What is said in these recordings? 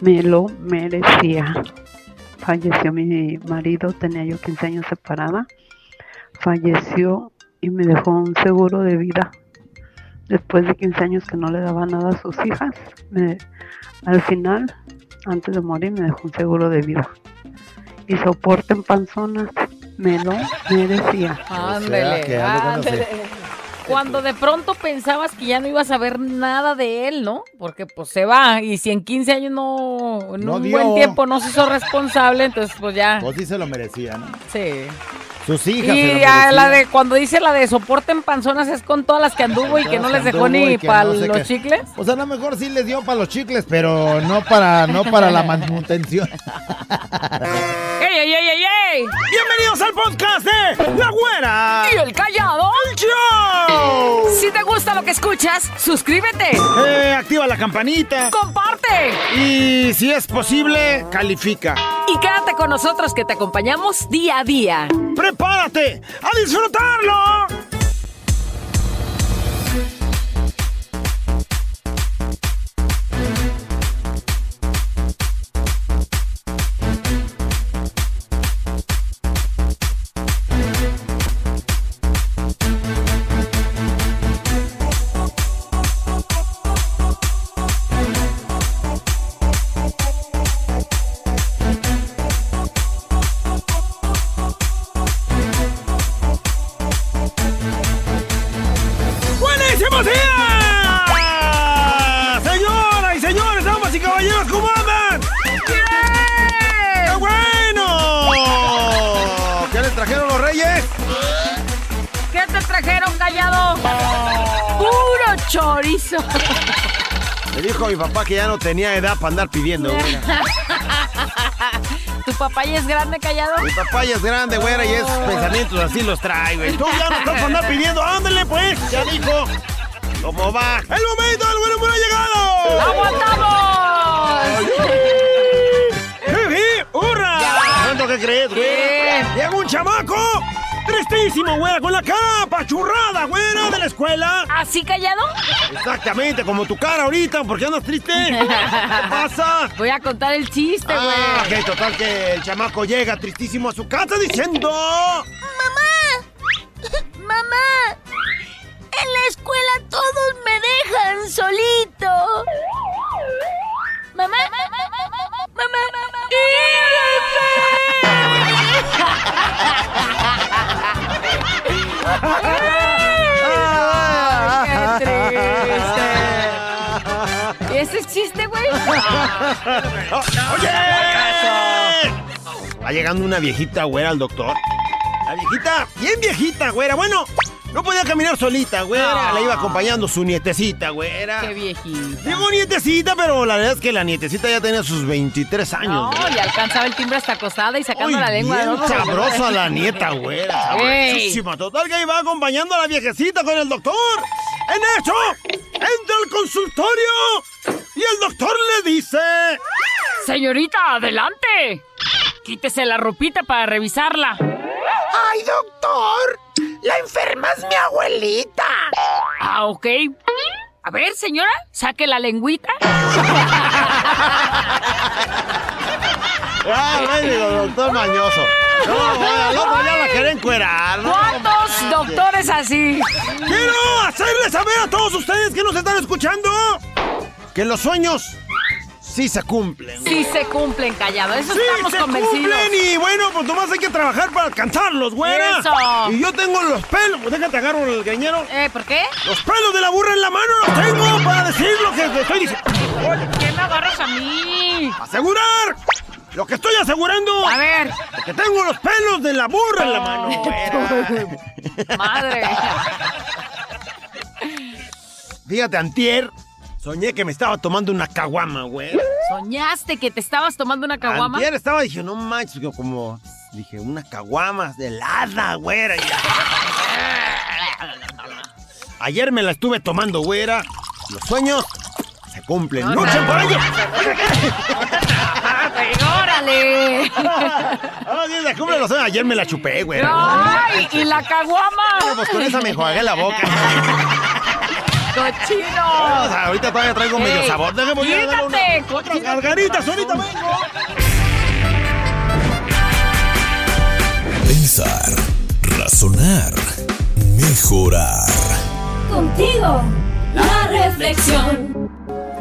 Me lo merecía. Falleció mi marido, tenía yo 15 años separada. Falleció y me dejó un seguro de vida. Después de 15 años que no le daba nada a sus hijas, me- al final, antes de morir, me dejó un seguro de vida. Y soporten panzonas, me lo merecía. Ándele, ándele. Cuando de pronto pensabas que ya no ibas a ver nada de él, ¿no? Porque pues se va y si en 15 años no, en No un dio. buen tiempo no se hizo responsable, entonces pues ya. Pues sí se lo merecía, ¿no? Sí. Sus hijas Y a la de cuando dice la de soporten panzonas es con todas las que anduvo y que no les dejó ni para no sé los qué. chicles. O sea, a lo mejor sí les dio para los chicles, pero no para, no para la manutención. ¡Ey, ey, ey, ey, ey! Bienvenidos al podcast de La Güera. ¿Y el callado? ¡Show! Si te gusta lo que escuchas, suscríbete, Eh, activa la campanita. comparte Y si es posible, califica. y quédate con nosotros que te acompañamos día a día. ¡Prepárate a disfrutarlo! ¿Qué te trajeron, callado? Puro chorizo. Me dijo mi papá que ya no tenía edad para andar pidiendo, güera. ¿Tu papá ya es grande, callado? Mi papá ya es grande, güera, y esos pensamientos así los trae, güey. Tú ya no estás para andar pidiendo, ándale, pues, ya dijo. ¿Cómo va? ¡El momento del buen humor ha llegado! ¡Aguantamos! ¡Hurra! ¿Cuánto que crees, güey? ¿Qué? Llega un chamaco tristísimo, güera, con la cara apachurrada, güera, de la escuela. ¿Así callado? Exactamente, como tu cara ahorita, ¿por qué andas triste? ¿Qué pasa? Voy a contar el chiste, güey. Ah, que total que el chamaco llega tristísimo a su casa diciendo... Mamá, en la escuela todos me dejan solito. Mamá, mamá, mamá, ¡Qué triste! ¿Ese es chiste, güey? ¡Oye! Va llegando una viejita güera al doctor. La viejita, bien viejita, güera. Bueno, no podía caminar solita, güera. No. Le iba acompañando su nietecita, güera. ¡Qué viejita! Digo nietecita, pero la verdad es que la nietecita ya tenía sus 23 años. No, güera. y alcanzaba el timbre hasta acostada y sacando Uy, la lengua. bien ¿no? sabrosa la nieta, güera. Sabrosísima. Total que iba acompañando a la viejecita con el doctor. En eso, entra al consultorio y el doctor le dice... Señorita, adelante. Quítese la ropita para revisarla. ¡Ay, doctor! La enferma es mi abuelita. Ah, ok. A ver, señora, saque la lengüita. Ah, mendigo doctor mañoso. No, al otro ya la quería encuerar. ¿no? ¿Cuántos doctores así? Quiero hacerles saber a todos ustedes que nos están escuchando que los sueños sí se cumplen. Sí se cumplen, callado. Eso Sí, estamos se convencidos. cumplen y bueno, pues nomás hay que trabajar para alcanzarlos, güera. Eso. Y yo tengo los pelos, pues déjate agarro el greñero. Eh, ¿por qué? Los pelos de la burra en la mano los tengo para decir lo que estoy diciendo. ¿Por qué me agarras a mí? ¡Asegurar! Lo que estoy asegurando. A ver, Que tengo los pelos de la burra en la mano, güera. madre. Fíjate, antier, soñé que me estaba tomando una caguama, güey. ¿Soñaste que te estabas tomando una caguama? Antier estaba, dije, no manches, yo como, dije, una caguama helada, güera. y- Ayer me la estuve tomando, güera. Los sueños se cumplen. No, ¡Luchen no, por ello! ¡Órale! Se cumplen los sueños. Ayer me la chupé, güera. ¡Ay! ¿Y la caguama? Pues con esa me enjuagué la boca. ¡Cochino! Vamos, ahorita todavía traigo medio sabor. Déjame darle una- quítate, otras cochino. gargaritas, ahorita vengo. Pensar, razonar, mejorar. Contigo, la reflexión.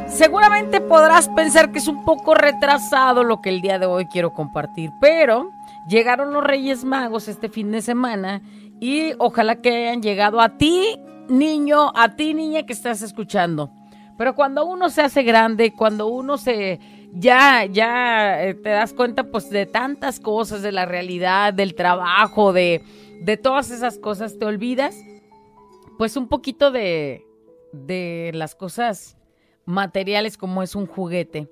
Seguramente podrás pensar que es un poco retrasado lo que el día de hoy quiero compartir, pero llegaron los Reyes Magos este fin de semana y ojalá que hayan llegado a ti, niño, a ti, niña que estás escuchando. Pero cuando uno se hace grande, cuando uno se ya ya eh, te das cuenta pues de tantas cosas, de la realidad, del trabajo, de de todas esas cosas, te olvidas pues un poquito de de las cosas materiales como es un juguete.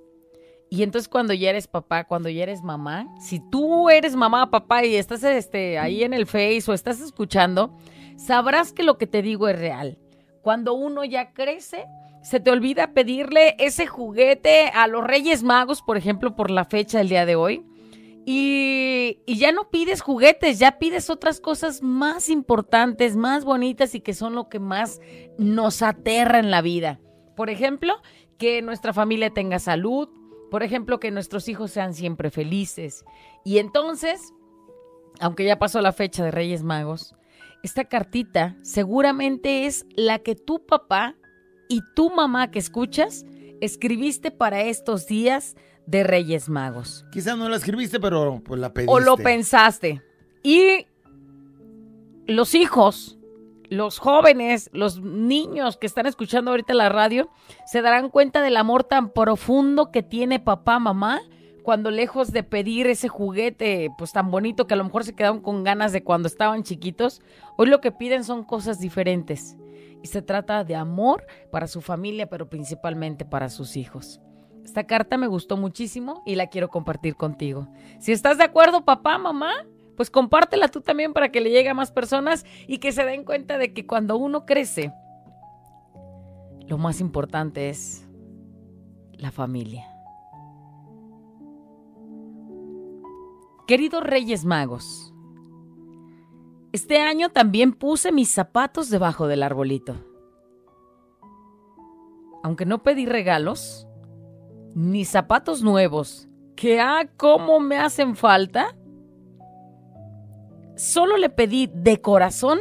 Y entonces cuando ya eres papá, cuando ya eres mamá, si tú eres mamá, papá y estás este, ahí en el Face o estás escuchando, sabrás que lo que te digo es real. Cuando uno ya crece, se te olvida pedirle ese juguete a los Reyes Magos, por ejemplo, por la fecha del día de hoy. Y, y ya no pides juguetes, ya pides otras cosas más importantes, más bonitas y que son lo que más nos aterra en la vida. Por ejemplo, que nuestra familia tenga salud, por ejemplo, que nuestros hijos sean siempre felices. Y entonces, aunque ya pasó la fecha de Reyes Magos, esta cartita seguramente es la que tu papá y tu mamá que escuchas escribiste para estos días de Reyes Magos. Quizás no la escribiste, pero pues la pediste. O lo pensaste. Y los hijos, los jóvenes, los niños que están escuchando ahorita la radio, se darán cuenta del amor tan profundo que tiene papá, mamá, cuando lejos de pedir ese juguete, pues tan bonito que a lo mejor se quedaron con ganas de cuando estaban chiquitos, hoy lo que piden son cosas diferentes. Y se trata de amor para su familia, pero principalmente para sus hijos. Esta carta me gustó muchísimo y la quiero compartir contigo. Si estás de acuerdo, papá, mamá, pues compártela tú también para que le llegue a más personas y que se den cuenta de que cuando uno crece, lo más importante es la familia. Queridos Reyes Magos, este año también puse mis zapatos debajo del arbolito. Aunque no pedí regalos, ni zapatos nuevos, que ah, cómo me hacen falta, solo le pedí de corazón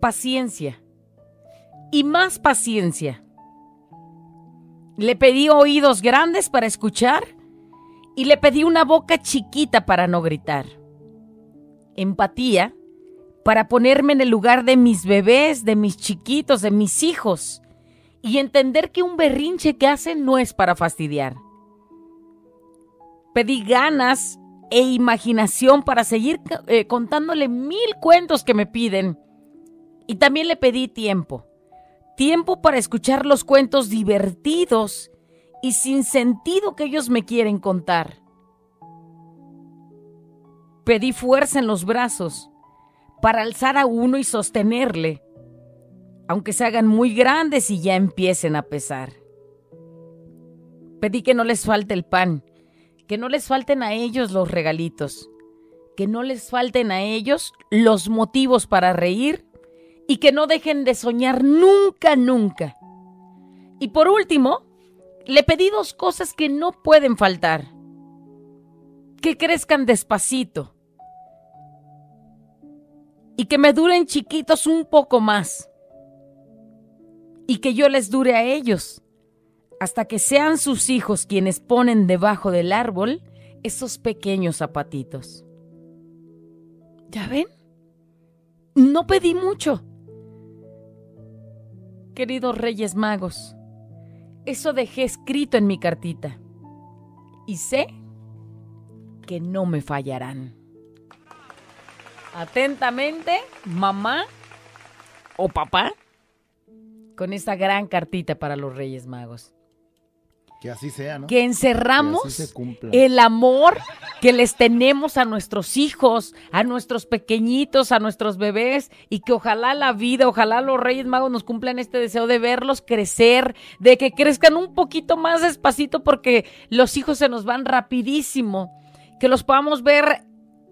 paciencia y más paciencia. Le pedí oídos grandes para escuchar y le pedí una boca chiquita para no gritar. Empatía para ponerme en el lugar de mis bebés, de mis chiquitos, de mis hijos y entender que un berrinche que hacen no es para fastidiar. Pedí ganas e imaginación para seguir eh, contándole mil cuentos que me piden. Y también le pedí tiempo. Tiempo para escuchar los cuentos divertidos y sin sentido que ellos me quieren contar. Pedí fuerza en los brazos para alzar a uno y sostenerle, aunque se hagan muy grandes y ya empiecen a pesar. Pedí que no les falte el pan, que no les falten a ellos los regalitos, que no les falten a ellos los motivos para reír y que no dejen de soñar nunca, nunca. Y por último, le pedí dos cosas que no pueden faltar. Que crezcan despacito. Y que me duren chiquitos un poco más. Y que yo les dure a ellos. Hasta que sean sus hijos quienes ponen debajo del árbol esos pequeños zapatitos. ¿Ya ven? No pedí mucho. Queridos Reyes Magos, eso dejé escrito en mi cartita. Y sé que no me fallarán. Atentamente, mamá o papá, con esta gran cartita para los Reyes Magos. Que así sea, ¿no? Que encerramos Que el amor que les tenemos a nuestros hijos, a nuestros pequeñitos, a nuestros bebés y que ojalá la vida, ojalá los Reyes Magos nos cumplan este deseo de verlos crecer, de que crezcan un poquito más despacito porque los hijos se nos van rapidísimo, que los podamos ver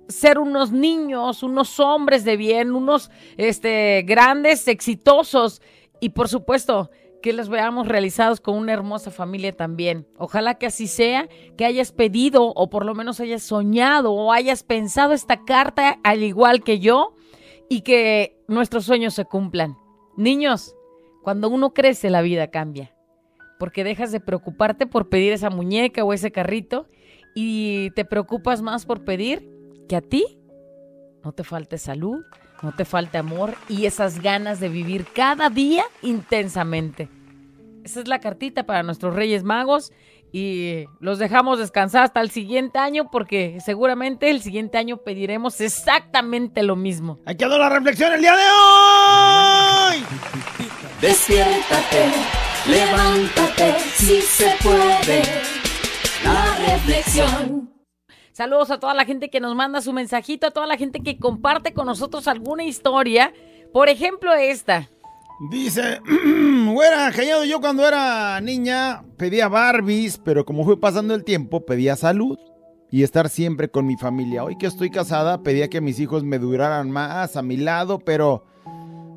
ser unos niños, unos hombres de bien, unos este, grandes, exitosos. Y por supuesto que los veamos realizados con una hermosa familia también. Ojalá que así sea, que hayas pedido o por lo menos hayas soñado o hayas pensado esta carta al igual que yo y que nuestros sueños se cumplan. Niños, cuando uno crece la vida cambia, porque dejas de preocuparte por pedir esa muñeca o ese carrito y te preocupas más por pedir que a ti no te falte salud, no te falte amor y esas ganas de vivir cada día intensamente. Esa es la cartita para nuestros Reyes Magos y los dejamos descansar hasta el siguiente año porque seguramente el siguiente año pediremos exactamente lo mismo. Ahí quedó la reflexión el día de hoy. Despiértate, levántate, si se puede. La reflexión. Saludos a toda la gente que nos manda su mensajito, a toda la gente que comparte con nosotros alguna historia. Por ejemplo, esta. Dice, güera, callado, yo cuando era niña pedía Barbies, pero como fue pasando el tiempo, pedía salud y estar siempre con mi familia. Hoy que estoy casada, pedía que mis hijos me duraran más a mi lado, pero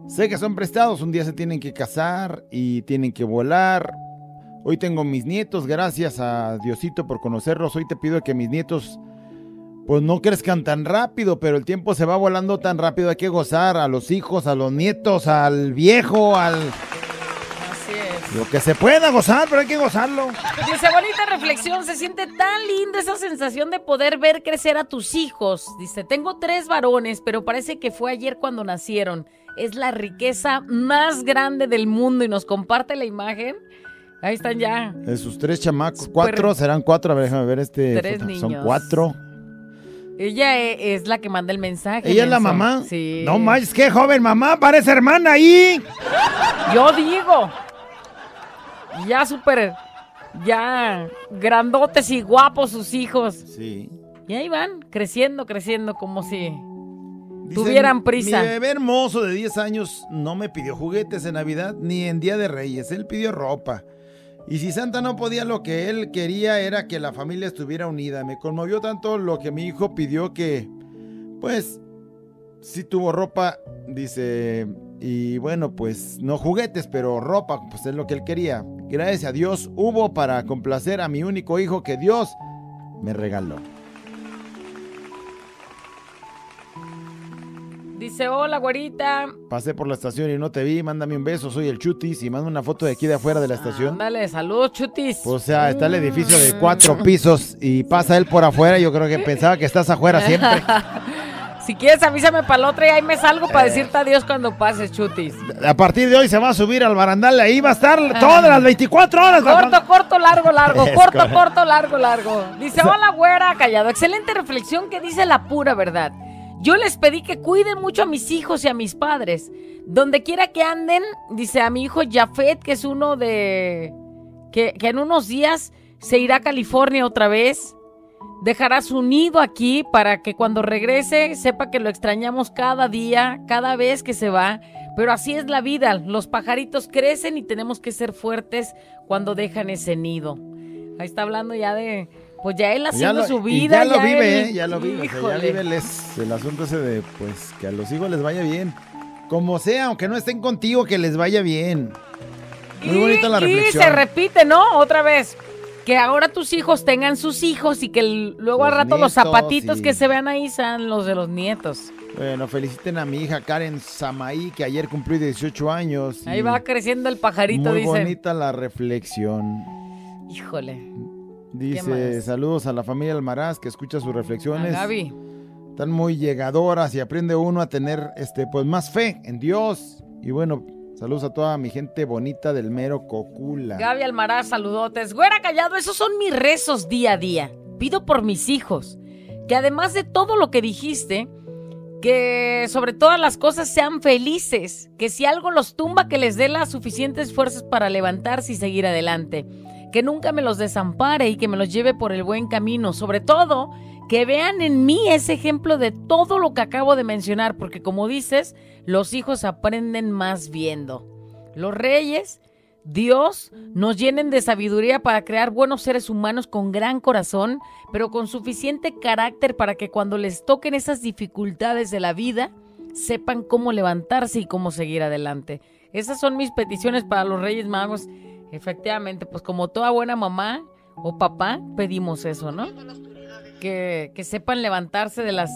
sé que son prestados, un día se tienen que casar y tienen que volar. Hoy tengo mis nietos, gracias a Diosito por conocerlos. Hoy te pido que mis nietos pues no crezcan tan rápido, pero el tiempo se va volando tan rápido, hay que gozar a los hijos, a los nietos, al viejo, al... Así es. Lo que se pueda gozar, pero hay que gozarlo. Dice, bonita reflexión, se siente tan linda esa sensación de poder ver crecer a tus hijos. Dice, tengo tres varones, pero parece que fue ayer cuando nacieron. Es la riqueza más grande del mundo y nos comparte la imagen. Ahí están ya. De sus tres chamacos, cuatro, serán cuatro, a ver, déjame ver este. Tres Son niños. cuatro. Ella e- es la que manda el mensaje. ¿Ella es la mamá? Sí. No manches, qué joven mamá, parece hermana ahí. Yo digo. Ya súper. Ya grandotes y guapos sus hijos. Sí. Y ahí van, creciendo, creciendo, como si tuvieran prisa. Mi bebé hermoso de 10 años no me pidió juguetes en Navidad ni en Día de Reyes. Él pidió ropa. Y si Santa no podía, lo que él quería era que la familia estuviera unida. Me conmovió tanto lo que mi hijo pidió que, pues, sí tuvo ropa, dice. Y bueno, pues no juguetes, pero ropa, pues es lo que él quería. Gracias a Dios hubo para complacer a mi único hijo que Dios me regaló. Dice, hola, güerita. Pasé por la estación y no te vi, mándame un beso, soy el Chutis y manda una foto de aquí de afuera de la estación. Ándale, saludos, chutis. O sea, está el edificio de cuatro pisos y pasa él por afuera. Yo creo que pensaba que estás afuera siempre. Si quieres, avísame para la otra y ahí me salgo para decirte adiós cuando pases, chutis. A partir de hoy se va a subir al barandal. Ahí va a estar todas las 24 horas. Corto, corto, largo, largo. Es corto, correcto. corto, largo, largo. Dice, hola, güera, callado. Excelente reflexión que dice la pura verdad. Yo les pedí que cuiden mucho a mis hijos y a mis padres. Donde quiera que anden, dice a mi hijo Jafet, que es uno de... Que, que en unos días se irá a California otra vez. Dejará su nido aquí para que cuando regrese sepa que lo extrañamos cada día, cada vez que se va. Pero así es la vida. Los pajaritos crecen y tenemos que ser fuertes cuando dejan ese nido. Ahí está hablando ya de... Pues ya él haciendo lo- su y vida. ya lo vive, él- ¿eh? Ya lo vive. o sea, ya vive el, es- el asunto ese de, pues, que a los hijos les vaya bien. Como sea, aunque no estén contigo, que les vaya bien. Muy Y- bonita la Y reflexión. se repite, ¿no? Otra vez. Que ahora tus hijos tengan sus hijos y que el- luego al Los rato los zapatitos que se vean ahí sean los de los nietos. Bueno, feliciten a mi hija Karen Samaí, que ayer cumplió 18 años. Ahí y va creciendo el pajarito, Muy dicen. bonita la reflexión. Híjole. Dice, saludos a la familia Almaraz que escucha sus A reflexiones. Gaby. Están muy llegadoras y aprende uno a tener este pues más fe en Dios. Y bueno, saludos a toda mi gente bonita del mero Cocula. Gaby Almaraz, saludotes. Güera callado, esos son mis rezos día a día. Pido por mis hijos. Que además de todo lo que dijiste, que sobre todas las cosas sean felices. Que si algo los tumba, que les dé las suficientes fuerzas para levantarse y seguir adelante. Que nunca me los desampare y que me los lleve por el buen camino. Sobre todo, que vean en mí ese ejemplo de todo lo que acabo de mencionar. Porque como dices, los hijos aprenden más viendo. Los reyes Dios nos llenen de sabiduría para crear buenos seres humanos con gran corazón, pero con suficiente carácter para que cuando les toquen esas dificultades de la vida, sepan cómo levantarse y cómo seguir adelante. Esas son mis peticiones para los Reyes Magos. Efectivamente, pues como toda buena mamá o papá, pedimos eso, ¿no? Que, que sepan levantarse de las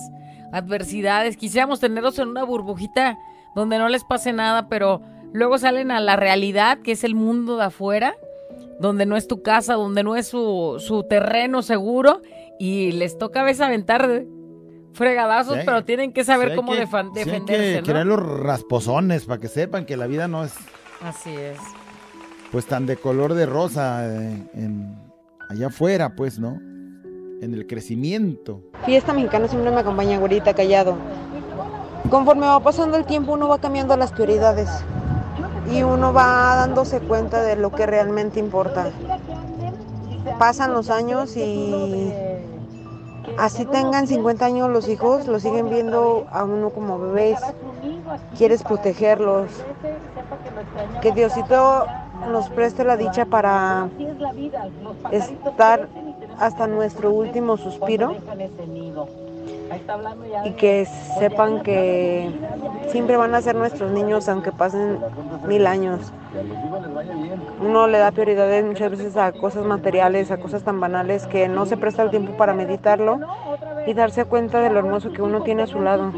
adversidades. Quisiéramos tenerlos en una burbujita donde no les pase nada, pero luego salen a la realidad, que es el mundo de afuera, donde no es tu casa, donde no es su, su terreno seguro, y les toca a veces aventar fregadazos, Sí. pero tienen que saber Sí cómo que- defan- sí hay defenderse, que ¿no? crear los rasposones para que sepan que la vida no es Así es. Pues tan de color de rosa eh, allá afuera, pues, ¿no? En el crecimiento. Fiesta mexicana siempre me acompaña, güerita, callado. Conforme va pasando el tiempo, uno va cambiando las prioridades y uno va dándose cuenta de lo que realmente importa. Pasan los años y así tengan 50 años los hijos, los siguen viendo a uno como bebés. Quieres protegerlos. Que Diosito nos preste la dicha para estar hasta nuestro último suspiro y que sepan que siempre van a ser nuestros niños aunque pasen mil años. Uno le da prioridades muchas veces a cosas materiales, a cosas tan banales que no se presta el tiempo para meditarlo y darse cuenta de lo hermoso que uno tiene a su lado.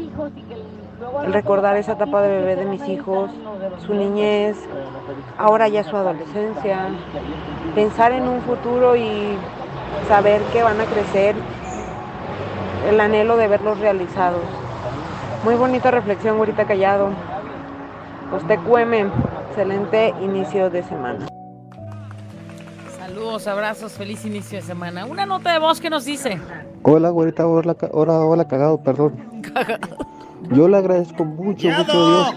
El recordar esa etapa de bebé de mis hijos, su niñez, ahora ya su adolescencia, pensar en un futuro y saber que van a crecer, el anhelo de verlos realizados. Muy bonita reflexión, ahorita callado. Usted cueme, excelente inicio de semana. Saludos, abrazos, feliz inicio de semana. Una nota de voz que nos dice. Hola, güerita, hola, hola, hola, cagado, perdón. Yo le agradezco mucho, mucho a Dios,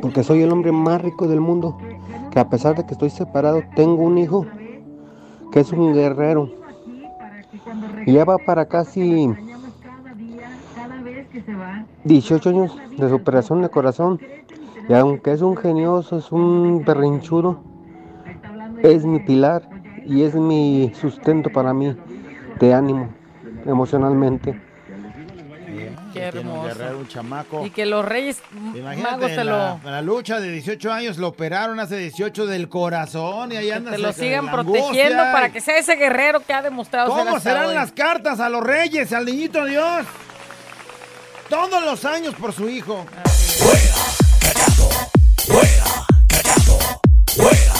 porque soy el hombre más rico del mundo, que a pesar de que estoy separado, tengo un hijo que es un guerrero. Y ya va para casi 18 años de superación de corazón. Y aunque es un genioso, es un berrinchudo, es mi pilar y es mi sustento para mí de ánimo emocionalmente. Qué un guerrero, un chamaco. Y que los Reyes Imagínate, Magos te en, la, lo, en la lucha de 18 años lo operaron hace 18 del corazón y ahí anda. te lo sigan protegiendo para que sea ese guerrero que ha demostrado ¿Cómo serán hoy. las cartas a los reyes, al niñito Dios? Todos los años por su hijo. ¡Otro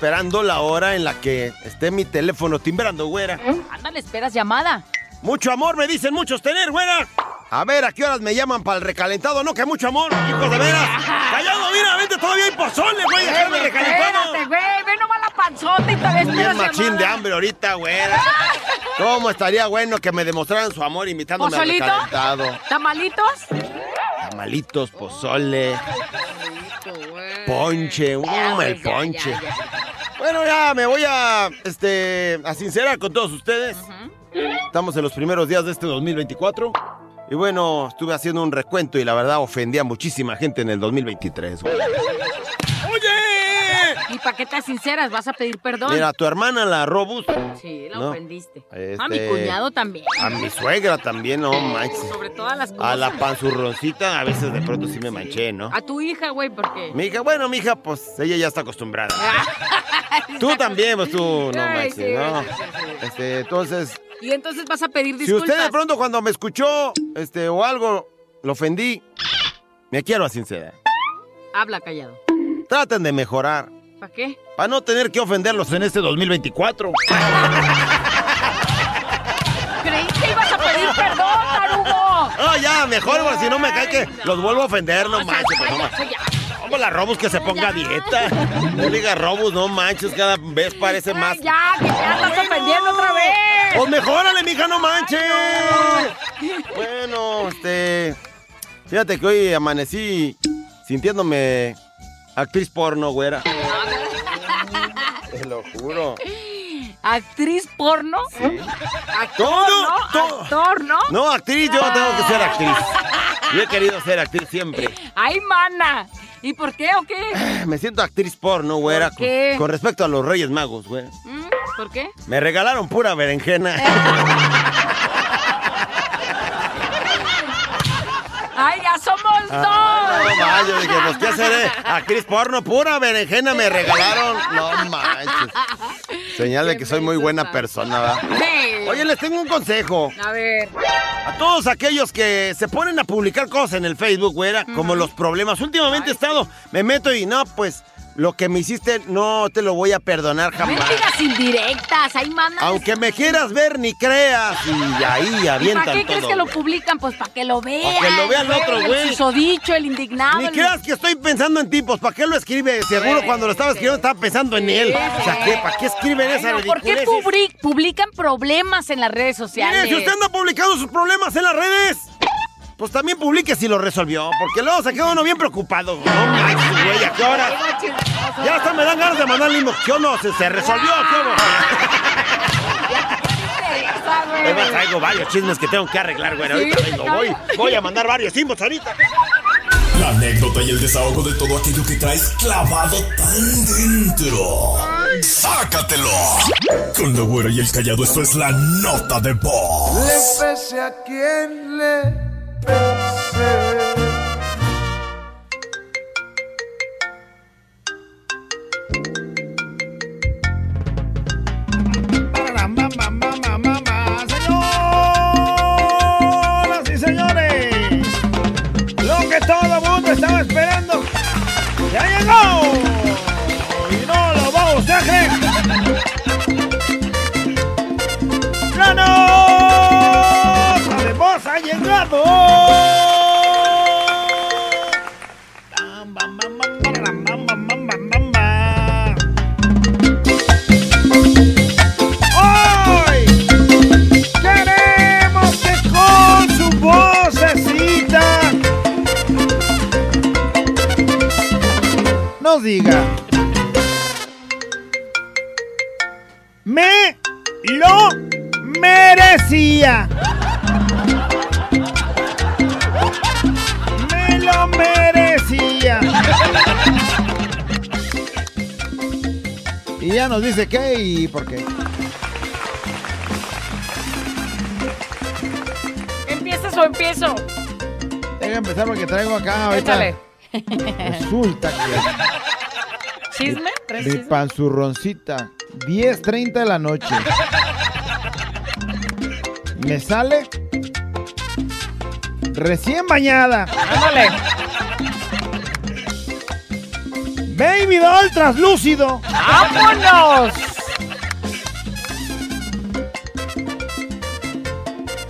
esperando la hora en la que esté mi teléfono timbrando, güera. Ándale, esperas llamada. Mucho amor, me dicen muchos tener, güera. A ver, ¿a qué horas me llaman para el recalentado? No, que mucho amor, hijos de veras. Callado, mira, vente, todavía hay pozole, güey, déjame recalentado. Espérate, güey, ve nomás la panzota y te ves Bien machín de hambre ahorita, güera. ¿Cómo estaría bueno que me demostraran su amor invitándome al recalentado? ¿Tamalitos? Tamalitos, pozole, ponche, um, el ponche. Bueno, ya me voy a, este, a sincerar con todos ustedes. Estamos en los primeros días de este 2024. Y bueno, estuve haciendo un recuento y la verdad ofendí a muchísima gente en el 2023. güey. ¡Oye! ¿Y para qué te sinceras? ¿Vas a pedir perdón? Mira, a tu hermana, la Robus. Sí, la No. ofendiste. Este, A mi cuñado también. A mi suegra también, no manches. Sobre todas las cosas. A la panzurroncita a veces de pronto sí me manché, ¿no? A tu hija, güey, porque... Mi hija, bueno, mi hija, pues ella ya está acostumbrada. Tú también, pues tú, no Ay, manches, sí, ¿no? sí, sí, sí. Este, entonces, Y entonces vas a pedir si disculpas. usted de pronto cuando me escuchó, este, o algo, lo ofendí, me quiero a sincerar. Habla callado. Traten de mejorar, ¿Para qué? para no tener que ofenderlos en este 2024. Creí que ibas a pedir perdón, tarugo. Ah, ya, mejor, si no me cae que los vuelvo a ofender, no manches, pues la Robus que se ponga a dieta. No diga Robus, no manches, cada vez parece más. Ay, ya, que ya estás ofendiendo otra vez. Pues mejórale, mija, no manches. Bueno, este. Fíjate que hoy amanecí sintiéndome actriz porno, güera. Te lo juro. ¿Actriz porno? Actor, Todo, ¿no? todo. Actor, ¿no? No, actriz, yo tengo que ser actriz. Yo he querido ser actriz siempre. ¡Ay, mana! ¿Y por qué o qué? Me siento actriz porno, güera. ¿Por qué? Con, con respecto a los Reyes Magos, güey. ¿Mm? ¿Por qué? Me regalaron pura berenjena. ¡Ay, ya somos dos! No manches, yo dije, pues, ¿qué haceré? Actriz porno, pura berenjena me regalaron. No manches. Señal de que soy muy buena persona, ¿verdad? Oye, les tengo un consejo. A ver. A todos aquellos que se ponen a publicar cosas en el Facebook, güera, como los problemas. Últimamente he estado, me meto y no, pues, lo que me hiciste no te lo voy a perdonar jamás. Mendigas indirectas, ahí mandan. Aunque me quieras ver, ni creas. Y ahí ¿Y avientan para qué todo. crees que lo güey. publican? Pues para que lo vean. Pa' que lo vea el otro, güey. El susodicho, el indignado. Ni el- creas que estoy pensando en ti, pues ¿para qué lo escribe? Seguro cuando lo estaba escribiendo estaba pensando en él. O sea, ¿qué, ¿para qué escriben esa Bueno, ¿Por qué publican problemas en las redes sociales? Mire, si usted anda publicando sus problemas en las redes, pues también publique si lo resolvió, porque luego se queda uno bien preocupado. No güey, ¿a qué hora? Ya hasta me dan ganas de mandarle inbox. ¿Qué no? ¿Se, se resolvió? ¿Qué hubo? Además, traigo varios chismes que tengo que arreglar, güey. Ahorita Sí, vengo, voy, voy a mandar varios inbox ahorita. La anécdota y el desahogo de todo aquello que traes clavado tan dentro. ¡Sácatelo! Con la güera y el callado, esto es la nota de voz. pese a quien le pese. Ya llegó y no lo vamos a creer. ¡La nota de voz ha llegado! Nos diga me lo merecía. Me lo merecía. Y ya nos dice qué y por qué. ¿Empiezas o empiezo? Tengo que empezar porque traigo acá ahorita. Échale. Resulta que ¿Chisme? ¿Tres chismes? panzurroncita, 10.30 de la noche. Me sale recién bañada. Ándale. Baby doll traslúcido. ¡Vámonos!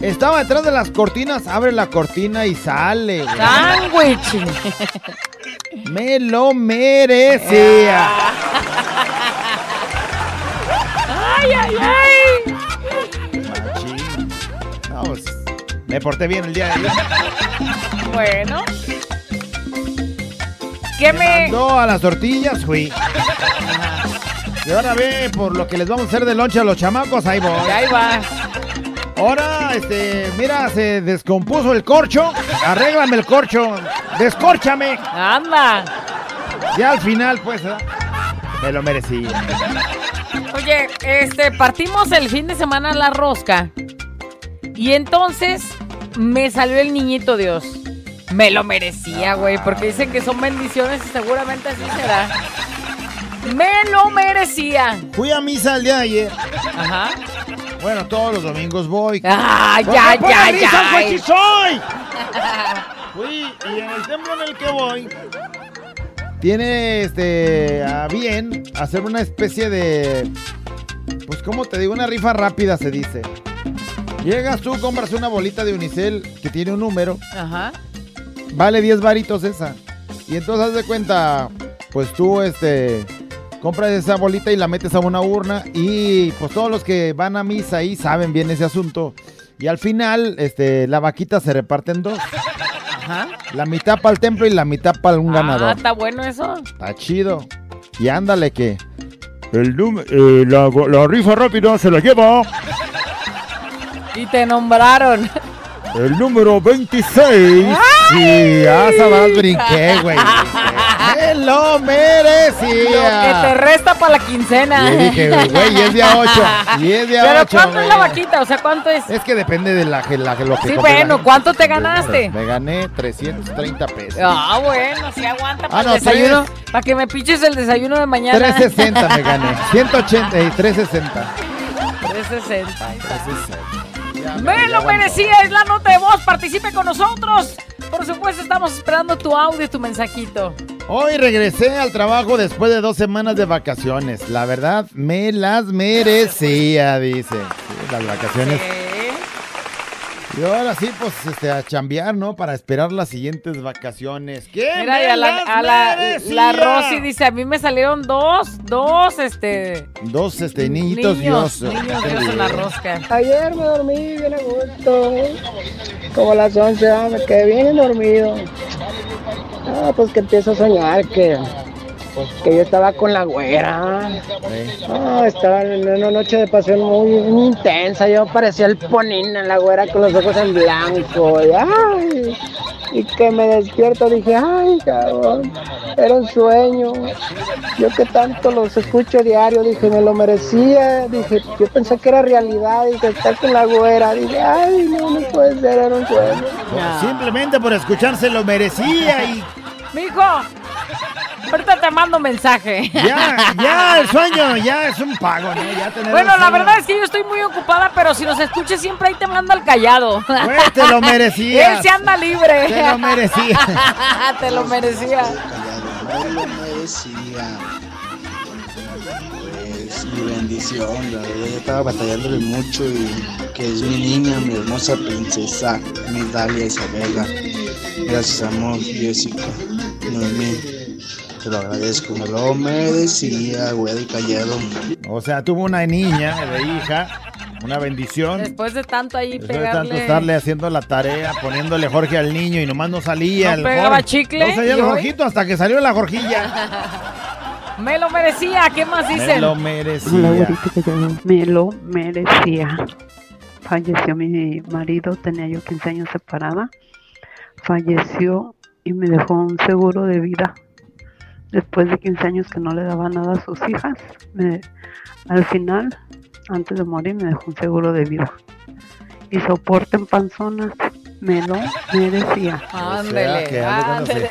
Estaba detrás de las cortinas, abre la cortina y sale. ¡Sándwich! Me lo merecía. ¡Ay, ay, ay! Machín. Pues, me porté bien el día de ayer. Bueno. ¿Qué Me me...? mandó a las tortillas, fui. Y ahora ve por lo que les vamos a hacer de lonche a los chamacos, ahí voy. Ahí va. Ahora, este, mira, se descompuso el corcho. Arréglame el corcho. Descórchame. Anda. Ya al final, pues, ¿eh? me lo merecía. Oye, este, partimos el fin de semana la rosca. Y entonces me salió el niñito Dios. Me lo merecía, güey, porque dicen que son bendiciones y seguramente así será. Me lo merecía. Fui a misa el día de ayer. Ajá. Bueno, todos los domingos voy. Ah, ¡No ya, ya, ya. sí soy! Fui y en el templo en el que voy tiene este a bien hacer una especie de pues como te digo, una rifa rápida se dice. Llegas tú, compras una bolita de unicel que tiene un número, Ajá. vale 10 varitos esa. Y entonces haz de cuenta, pues tú este compras esa bolita y la metes a una urna y pues todos los que van a misa ahí saben bien ese asunto. Y al final, este, la vaquita se reparte en dos. Ajá. La mitad para el templo y la mitad para un Ah, ganador. está bueno eso. Está chido. Y ándale que el eh, la, la rifa rápida se la lleva Y te nombraron. el número 26. Y ya sabes, brinqué, güey. Me lo Lo merecía. que te resta para la quincena. Y dije, güey, y es día 8. Y es día Pero 8. ¿cuánto es la vaquita? O sea, ¿cuánto es? Es que depende de la, la- lo que Sí, bueno. ¿cuánto te ganaste? Me gané 330 pesos. Ah, bueno, sí aguanta para Ah, no, el desayuno. Para que me piches el desayuno de mañana. 360 me gané. 180 y 360. 360. ahí está. 360. Me lo merecía, es la nota de voz. Participe con nosotros. Por supuesto, estamos esperando tu audio, tu mensajito. Hoy regresé al trabajo después de dos semanas de vacaciones. La verdad, me las merecía, dice. Sí, las vacaciones. Y ahora sí, pues este, a chambear, ¿no? Para esperar las siguientes vacaciones. ¿Qué? Mira, y a la, a la, la Rosy dice, a mí me salieron dos, dos, este... Dos este, niñitos niños, Dios. niños Dios en la rosca. Ayer me dormí bien a gusto, como a las 11, ah, me quedé bien dormido. Ah, pues que empiezo a soñar que, que yo estaba con la güera. Ah, estaba en una noche de pasión muy intensa, yo parecía el ponín en la güera con los ojos en blanco. Y, ay, y que me despierto dije, ay, cabrón, era un sueño. Yo que tanto los escucho diario, dije, me lo merecía. Dije, yo pensé que era realidad, dije, estar con la güera. Dije, ay, no, no puede ser, era un sueño. Simplemente por escucharse lo merecía y Mijo, ahorita te mando mensaje. ya, ya, el sueño, ya es un pago, ¿no? Ya Bueno, la verdad es que yo estoy muy ocupada, pero si nos escuches siempre ahí te mando al callado. Pues, te lo merecías. Él se anda libre. Te lo merecía. te lo merecía. Me lo merecía. Pues mi bendición, la verdad yo estaba batallándole mucho y que es mi niña, mi hermosa princesa, mi Dalia Isabela. Gracias amor, Jessica, Noemí. Te lo agradezco, me lo merecía, güey del callado. O sea, tuvo una niña de hija, una bendición. Después de tanto ahí Después de tanto estarle haciendo la tarea, poniéndole Jorge al niño y nomás no salía. No el pegaba Jorge. chicle, No salía el. Jorgito hasta que salió la Jorgilla. Me lo merecía. ¿Qué más Me dicen? lo Hola, merecía. me lo merecía. Falleció mi marido, tenía yo 15 años separada. Falleció y me dejó un seguro de vida. Después de 15 años que no le daba nada a sus hijas, me- al final, antes de morir, me dejó un seguro de vida. Y soporte en panzonas, me lo merecía. Ándele.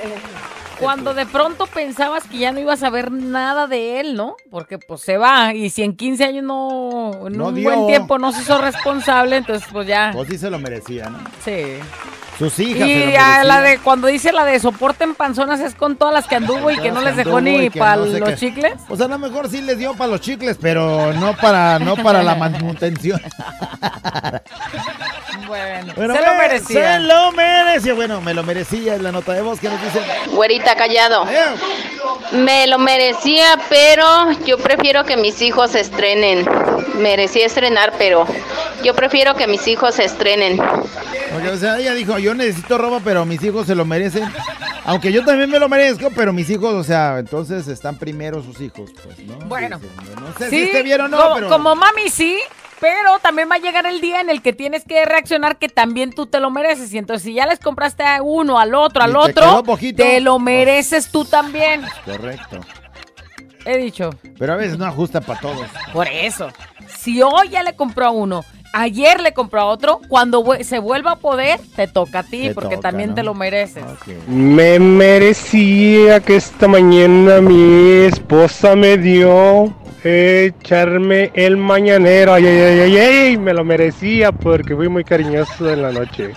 Cuando de pronto pensabas que ya no ibas a ver nada de él, ¿no? Porque pues se va y si en 15 años no, en No un dio. buen tiempo no se hizo responsable, entonces pues ya. Pues sí se lo merecía, ¿no? Sí. Sus hijas. Y a la de cuando dice la de soporte en panzonas es con todas las que anduvo y que no les dejó ni para no sé los qué. chicles. O sea, a lo mejor sí les dio para los chicles, pero no para, no para la manutención. Bueno, Bueno, se lo merecía. Se lo merecía. Bueno, me lo merecía. Es la nota de voz que nos dice. Güerita callado. Me lo merecía, pero yo prefiero que mis hijos se estrenen. Merecía estrenar, pero yo prefiero que mis hijos se estrenen. Porque, o sea, ella dijo, yo necesito ropa, pero mis hijos se lo merecen. Aunque yo también me lo merezco, pero mis hijos, o sea, entonces están primero sus hijos, pues, ¿no? Bueno. No sé Sí, si bien o no, como, pero... como mami sí, pero también va a llegar el día en el que tienes que reaccionar que también tú te lo mereces. Y entonces si ya les compraste a uno, al otro, al Y te otro, poquito. te lo mereces tú también. Correcto. He dicho. Pero a veces no ajusta para todos. Por eso, si hoy ya le compró a uno, ayer le compró a otro, cuando se vuelva a poder, te toca a ti, Te porque toca, también ¿no? te lo mereces. Me merecía que esta mañana mi esposa me dio echarme el mañanero. Ay, ay, ay, ay, ay, me lo merecía porque fui muy cariñoso en la noche.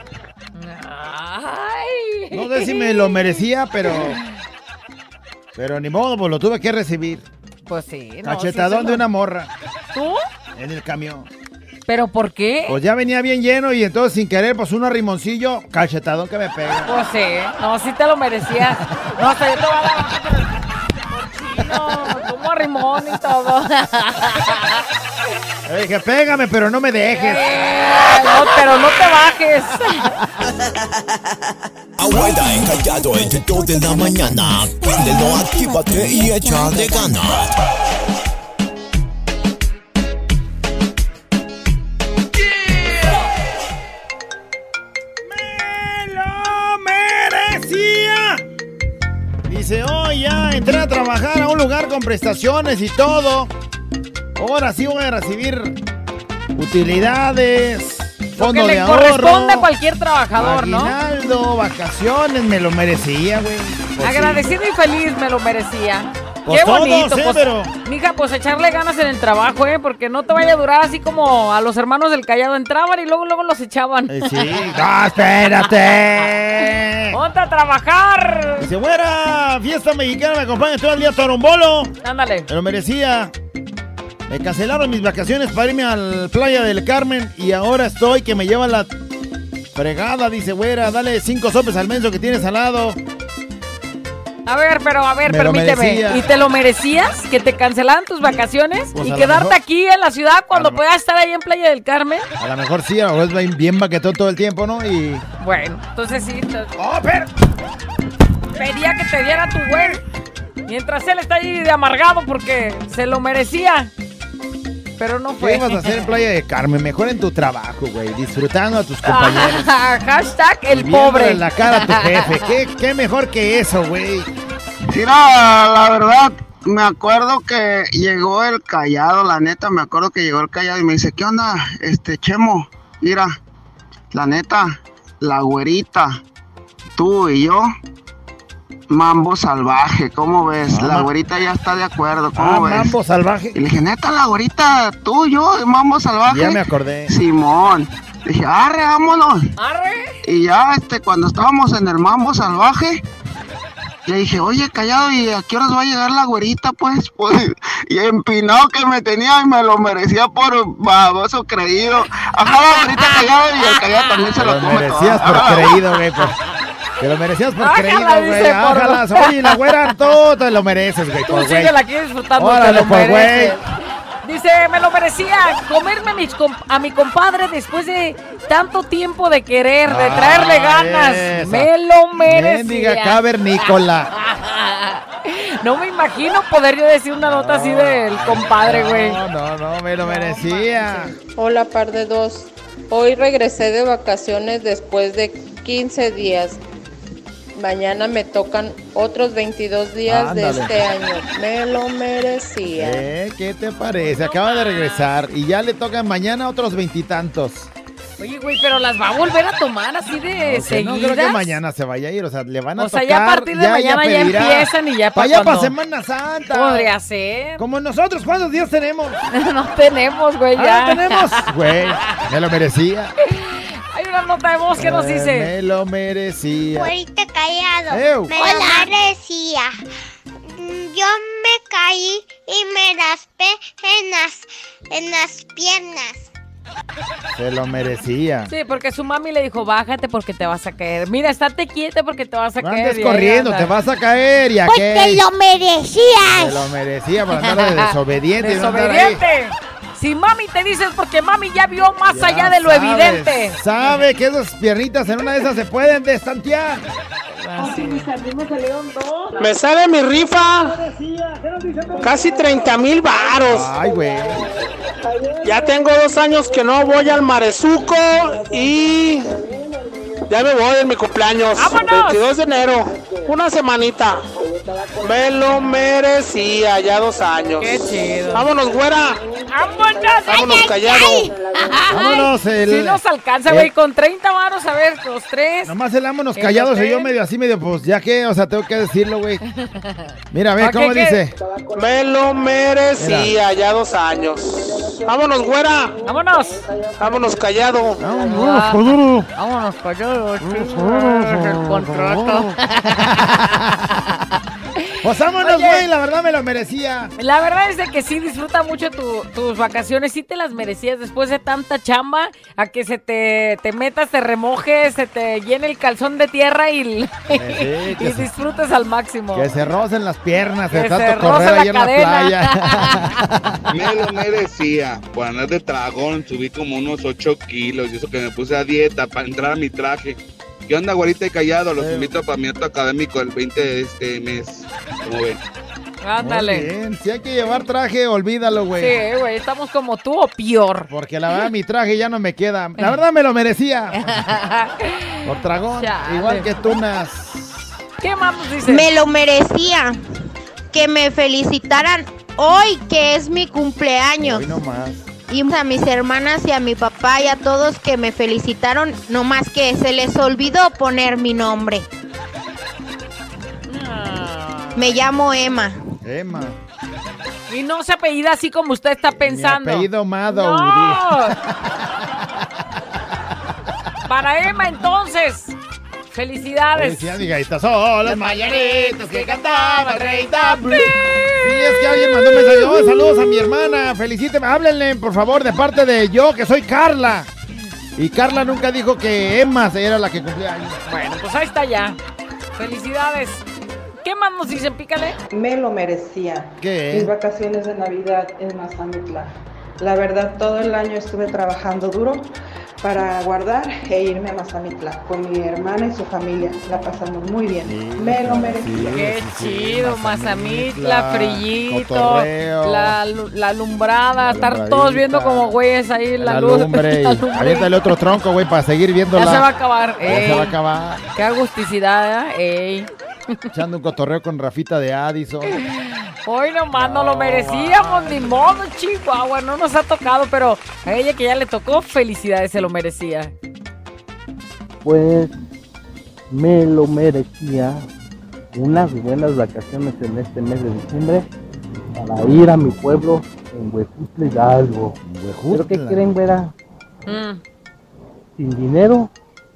No sé si me lo merecía, pero... Pero ni modo, pues lo tuve que recibir. Pues sí. no, sí de una morra ¿Tú? en el camión. ¿Pero por qué? Pues ya venía bien lleno y entonces sin querer, pues un arrimoncillo, cachetadón que me pega. Pues sí, no, sí te lo merecías. No, hasta yo te voy a dar no, como arrimón y todo. Le dije, pégame, pero no me dejes. Eh, no, pero no te bajes. Abuela encallado entre 2 de la mañana. Préndelo, actívate y échale ganas. Dice, oh, ya entré a trabajar a un lugar con prestaciones y todo. Ahora sí voy a recibir utilidades, Lo fondo que de le ahorro. corresponde a cualquier trabajador, ¿no? aguinaldo, vacaciones, me lo merecía, güey. Pues sí. Agradecido y feliz me lo merecía. Pues Qué todos, bonito, ¿eh? pues, Pero- mija, pues echarle ganas en el trabajo, ¿eh? Porque no te vaya a durar así como a los hermanos del Callado entraban y luego luego los echaban. Eh, sí, no, espérate. ¡Ponte a trabajar! Dice, güera, fiesta mexicana, me acompaña todo el día Torombolo. Ándale. Me lo merecía. Me cancelaron mis vacaciones para irme al playa del Carmen y ahora estoy que me lleva la fregada, dice güera. Dale cinco sopes al menso que tienes al lado. A ver, pero a ver, Me permíteme. ¿Y te lo merecías? ¿Que te cancelaran tus vacaciones? Pues ¿Y quedarte mejor- aquí en la ciudad cuando puedas estar ahí en Playa del Carmen? A lo mejor sí, a lo mejor es bien baquetón todo el tiempo, ¿no? Y. Bueno, entonces sí. ¡Oh, pero! Pedía que te diera tu güey. Mientras él está ahí de amargado porque se lo merecía. Pero no fue. ¿Qué ibas a hacer en Playa de Carmen? Mejor en tu trabajo, güey. Disfrutando a tus compañeros. Hashtag el pobre. la cara a tu jefe. ¿Qué, qué mejor que eso, güey? Mira, la verdad, me acuerdo que llegó el callado, la neta, me acuerdo que llegó el callado y me dice, ¿qué onda, este Chemo? Mira, la neta, la güerita, tú y yo, mambo salvaje, ¿cómo ves? La Ah. güerita ya está de acuerdo, ¿cómo Ah, ves? mambo salvaje. Y le dije, neta, la güerita, tú, yo, mambo salvaje. Ya me acordé. Simón. Le dije, arre, vámonos. Arre. Y ya, este, cuando estábamos en el mambo salvaje, le dije, oye, callado, ¿y a qué horas va a llegar la güerita, pues? pues y empinado que me tenía y me lo merecía por baboso creído. Ajá, la güerita callado y el callado también se lo lo come merecías todo. por creído, güey. por- Te lo merecías por Ájala, creído, güey. dice, por- Ájala. Oye, la güera, todo te lo mereces, güey. Tú Por güey. síguela aquí disfrutando. Órale, mereces. güey. Dice, me lo merecía comerme a, mis com- a mi compadre después de tanto tiempo de querer, de Ah, traerle ganas. esa. Me lo merecía. Mendiga cavernícola. No me imagino poder yo decir una nota así del compadre, güey. No, no, no, me lo merecía. Hola, par de dos. Hoy regresé de vacaciones después de 15 días. Mañana me tocan otros 22 días de este año. Me lo merecía. ¿Eh? ¿Qué te parece? Acaba de regresar y ya le tocan mañana otros veintitantos. Oye, güey, pero las va a volver a tomar así de O sea, no seguidas. creo que mañana se vaya a ir, o sea, le van a O sea, tocar. ya a partir de mañana ya empiezan y ya para pa' allá para Semana Santa. Podría ser. Como nosotros, ¿cuántos días tenemos? no tenemos, güey, Ah, ya. tenemos. Güey, me lo merecía. Una nota de voz que nos Eh, dice. Me lo merecía. Güerita callado, me lo merecía. Yo me caí y me raspé en las, en las piernas. Se lo merecía. Sí, porque su mami le dijo, bájate porque te vas a caer. Mira, estate quieta porque te vas a No caer. andes corriendo, anda. te vas a caer y Pues aquel. te lo merecías. Se lo merecía por andar de desobediente. no. Desobediente. Si mami te dices porque mami ya vio más Ya allá de lo sabes, evidente. Sabe que esas piernitas en una de esas se pueden destantear. Me sale mi rifa. Casi 30 mil varos. Ay, güey. Ya tengo dos años que no voy al Marezuco y ya me voy en mi cumpleaños. 22 de enero. Una semanita. Me lo merecía ya dos años. Qué chido. Vámonos, güera. ¡Vámonos! Vámonos, callado. Vámonos, el- Si nos alcanza, güey, con 30 varos, a ver, los tres. Nomás el vámonos El callados y yo medio así, medio, pues ya que, o sea, tengo que decirlo, güey. Mira, ve ¿Pa' cómo qué, dice. Me lo merecía ya dos años. Vámonos, güera. Vámonos. Vámonos, callado. Vámonos, Coduro. Vámonos, callados. El contrato. Pues vámonos, güey, la verdad me lo merecía. La verdad es de que sí disfruta mucho tu- tus vacaciones, sí te las merecías después de tanta chamba, a que se te, te metas, te remojes, se te llene el calzón de tierra y, sí, y se- disfrutes al máximo. Que se rocen las piernas, Que de se tanto correr ahí en la playa. Me lo merecía. Por andar de tragón subí como unos 8 kilos. Y eso que me puse a dieta para entrar a mi traje. ¿Qué onda, güerita y callado? Los invito para mi acto académico el 20 de este mes. Como ven. Ándale. bien, Si hay que llevar traje, olvídalo, güey. Sí, güey, estamos como tú o peor. Porque la verdad mi traje ya no me queda. La verdad me lo merecía. Por tragón, Chale. igual que tunas. ¿Qué más nos dice? Me lo merecía. Que me felicitaran hoy, que es mi cumpleaños. Hoy nomás. Y a mis hermanas y a mi papá y a todos que me felicitaron, no más que se les olvidó poner mi nombre. Me llamo Emma. Emma. Y no se apellida así como usted está pensando. Mi apellido Mado. No. Para Emma, entonces. Felicidades. Decía mi gaita, son las mañanitas que cantaba el rey Blue. Sí, es que alguien mandó un mensaje. Oh, saludos a mi hermana. Felicíteme. Háblenle, por favor, de parte de yo, que soy Carla. Y Carla nunca dijo que Emma era la que cumplía años. Bueno, pues ahí está ya. Felicidades. ¿Qué más nos dicen? Pícale. Me lo merecía. ¿Qué? Mis vacaciones de Navidad en Mazamitla. La verdad, todo el año estuve trabajando duro para guardar e irme a Mazamitla con mi hermana y su familia. La pasamos muy bien. Me lo merecía. Qué chido, Mazamitla, Mazamitla, frillito, la, lu- la alumbrada, estar todos viendo como güeyes ahí la, La luz. lumbre. la lumbre. Aviéntale otro tronco, güey, para seguir viéndola. Ya se va a acabar. Ya se va a acabar. Qué agusticidad, ¿eh? ey. Echando un cotorreo con Rafita de Addison. Hoy nomás no lo merecíamos, ni modo, Chihuahua, no nos ha tocado, pero a ella que ya le tocó, felicidades, se lo merecía. Pues me lo merecía unas buenas vacaciones en este mes de diciembre para ir a mi pueblo en Huejutla Hidalgo. ¿Pero qué creen, güera? Mm. Sin dinero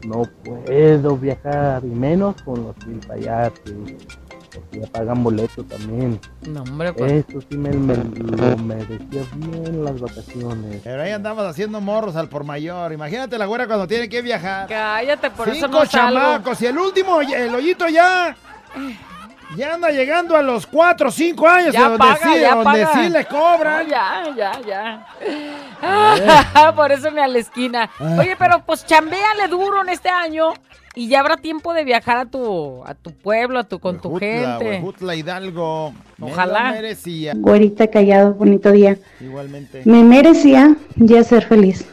no puedo viajar y menos con los payates porque ya pagan boleto también. No, hombre, pues. Eso sí me, me lo merecía bien las vacaciones. Pero ahí andamos haciendo morros al por mayor. Imagínate la güera cuando tiene que viajar. Cállate, por eso Cinco no salgo. chamacos y el último, el hoyito ya. Ya anda llegando a los cuatro o cinco años. Ya donde paga, sí, ya donde paga. sí le cobran. No, ya, ya, ya. Ah, por eso ni a la esquina. Ah. Oye, pero pues chambéale duro en este año y ya habrá tiempo de viajar a tu, a tu pueblo, a tu, con tu gente. Huejutla, Hidalgo. Ojalá. merecía. Güerita callado, bonito día. Igualmente. Me merecía ya ser feliz.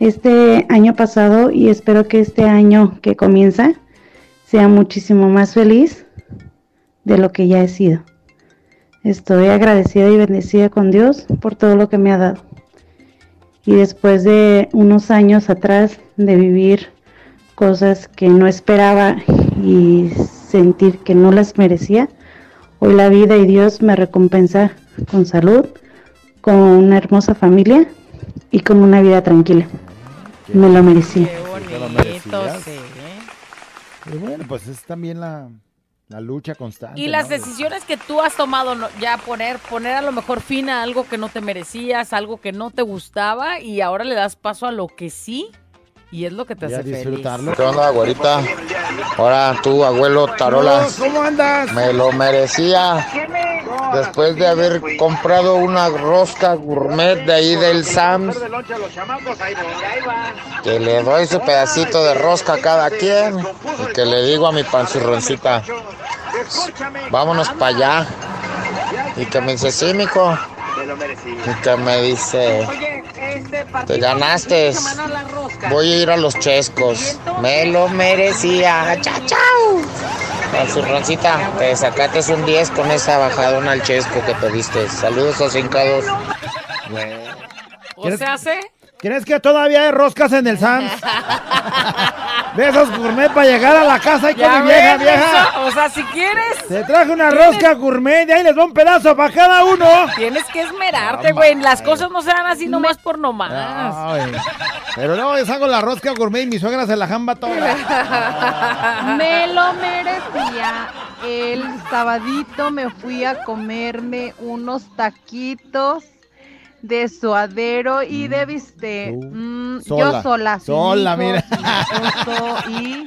Este año pasado y espero que este año que comienza sea muchísimo más feliz de lo que ya he sido. Estoy agradecida y bendecida con Dios por todo lo que me ha dado. Y después de unos años atrás de vivir cosas que no esperaba y sentir que no las merecía, hoy la vida y Dios me recompensa con salud, con una hermosa familia y con una vida tranquila. Me lo merecía. Te lo merecías. Y bueno, pues es también la, la lucha constante. Y las ¿no? decisiones que tú has tomado, ya poner, poner a lo mejor fin a algo que no te merecías, algo que no te gustaba y ahora le das paso a lo que sí y es lo que te hace disfrutarlo. feliz. ¿Qué onda, güerita? Ahora tú, abuelo Tarolas. ¿Cómo andas? Me lo merecía. Después de haber comprado una rosca gourmet de ahí del Sams, que le doy su pedacito de rosca a cada quien y que le digo a mi panzurroncita, vámonos para allá. Y que me dice, sí, mijo. Y que me dice, te ganaste. Voy a ir a los chescos. Me lo merecía. Chao, chao. Panzurroncita, te sacaste un 10 con esa bajadona al chesco que te diste. Saludos a cincados. ¿O se hace? ¿Crees que todavía hay roscas en el Sams? De esos gourmet para llegar a la casa y con mi vieja, ves, vieja. eso, O sea, si quieres. Te traje una Tienes- rosca gourmet y ahí les va un pedazo para cada uno. Tienes que esmerarte, güey. Las cosas no se dan así nomás por nomás. Ay, pero luego les hago la rosca gourmet y mi suegra se la jamba toda. Me lo merecía. el sabadito me fui a comerme unos taquitos de suadero y de. Mm, sola, yo sola. sola, mira. y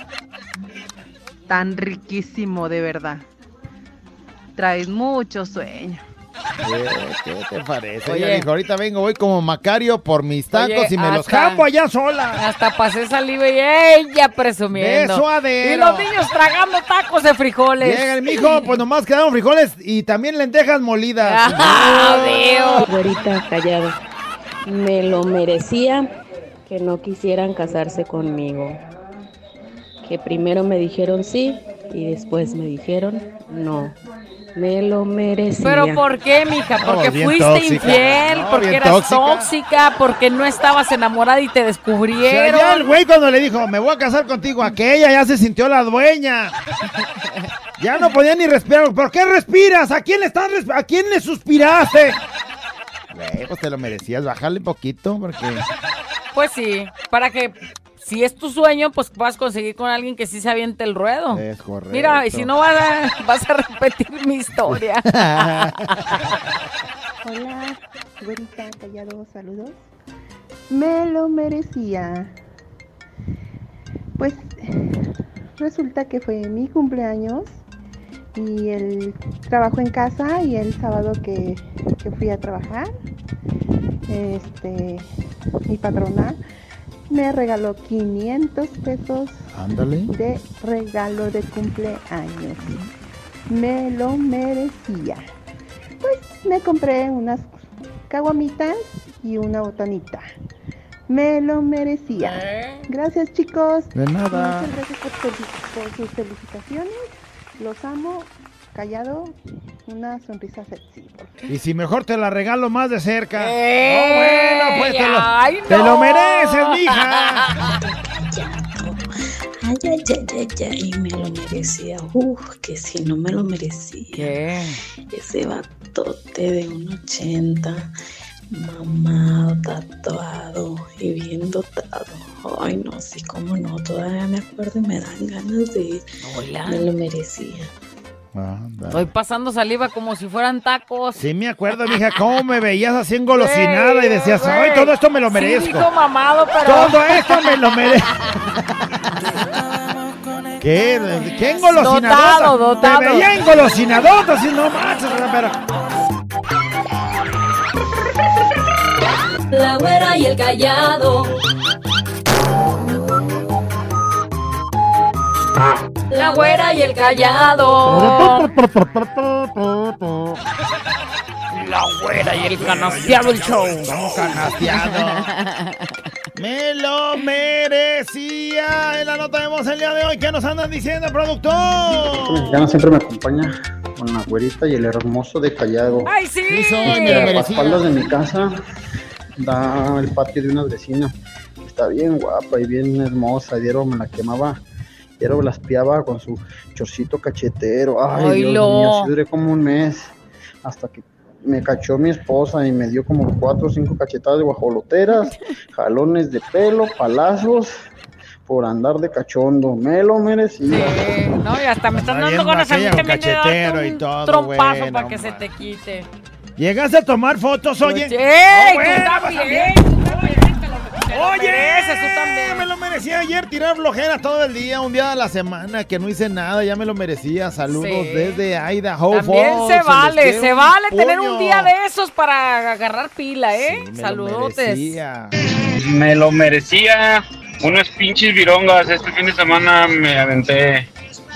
tan riquísimo, de verdad. Traes mucho sueño. ¿Qué te parece? Oye. Ella dijo, ahorita vengo, voy como Macario por mis tacos Oye, y me los jambo allá sola. Hasta pasé saliva y ella presumiendo. De suadero. Y los niños tragando tacos de frijoles. Llega el mijo, pues nomás quedaron frijoles y también lentejas molidas. Ah, Dios. Güerita callado. Me lo merecía que no quisieran casarse conmigo. Que primero me dijeron sí y después me dijeron no. Me lo merecía. Pero ¿por qué, mija? Porque fuiste tóxica. infiel, No, porque eras tóxica. tóxica. porque no estabas enamorada y te O sea, descubrieron. ya el güey cuando le dijo, me voy a casar contigo, aquella ya se sintió la dueña. Ya no podía ni respirar. ¿Por qué respiras? ¿A quién le estás ¿A quién le suspiraste? Güey, pues te lo merecías, bajarle un poquito, porque... Pues sí, para que si es tu sueño, pues puedas conseguir con alguien que sí se aviente el ruedo. Es correcto. Mira, y si no vas a, vas a repetir mi historia. Hola, güerita callado, saludos. Me lo merecía. Pues resulta que fue mi cumpleaños y el trabajo en casa y el sábado que, que fui a trabajar, este, mi patrona me regaló 500 pesos Ándale. de regalo de cumpleaños. Me lo merecía. Pues me compré unas caguamitas y una botanita. Me lo merecía. Gracias chicos. De nada. Muchas gracias por, por sus felicitaciones. Los amo. Callado, una sonrisa sexy. Y si mejor te la regalo más de cerca. ¡Ey! No, bueno, pues te lo, ¡Ay, te no! lo mereces, mija. Ay, ay, ay, ay, ay, me lo merecía. Uf, que si no me lo merecía. ¿Qué? Ese batote de un 80, mamado, tatuado y bien dotado. Ay, no, sí, cómo no, todavía me acuerdo y me dan ganas de ir. Hola. Me lo merecía. Estoy pasando saliva como si fueran tacos. Sí me acuerdo, mija, cómo me veías así engolosinada y decías, ay, todo esto me lo Sí, merezco. dijo mamado, pero... Todo esto me lo merezco. ¿Qué? ¿Qué engolosinadota? Dotado, dotado. Te veía engolosinadota, así no manches, pero... La güera y el callado. La güera y el callado. La güera y el canasteado el show. Canasteado. Me lo merecía. En la nota de voz el día de hoy, ¿qué nos andan diciendo, productor? mexicana siempre me acompaña con la güerita y el hermoso de Callado. ¡Ay, sí! Sí, soy, me lo merecía. espaldas de mi casa da el patio de una vecina. Está bien guapa y bien hermosa. Dieron, me la quemaba. Dieron, la espiaba con su chorcito cachetero. Ay, Dios Oilo. mío, sí duré como un mes. Hasta que me cachó mi esposa y me dio como cuatro o cinco cachetadas de guajoloteras, jalones de pelo, palazos, por andar de cachondo. Me lo merecía. No, y hasta me están Está dando ganas a mí también de darte cachetero y un todo, trompazo bueno, para que se te quite. ¿Llegaste a tomar fotos, oye? ¡Ey! Oh, tú bueno, también, pues, tú también, te lo- lo Oye, mereces, tú también. me lo merecía ayer tirar flojera todo el día, un día a la semana que no hice nada, ya me lo merecía. Saludos Sí. desde Idaho También Falls, se vale, se vale tener un día de esos para agarrar pila, ¿eh? Me lo Saludotes. merecía. Me lo merecía. Unas pinches virongas. Este fin de semana me aventé.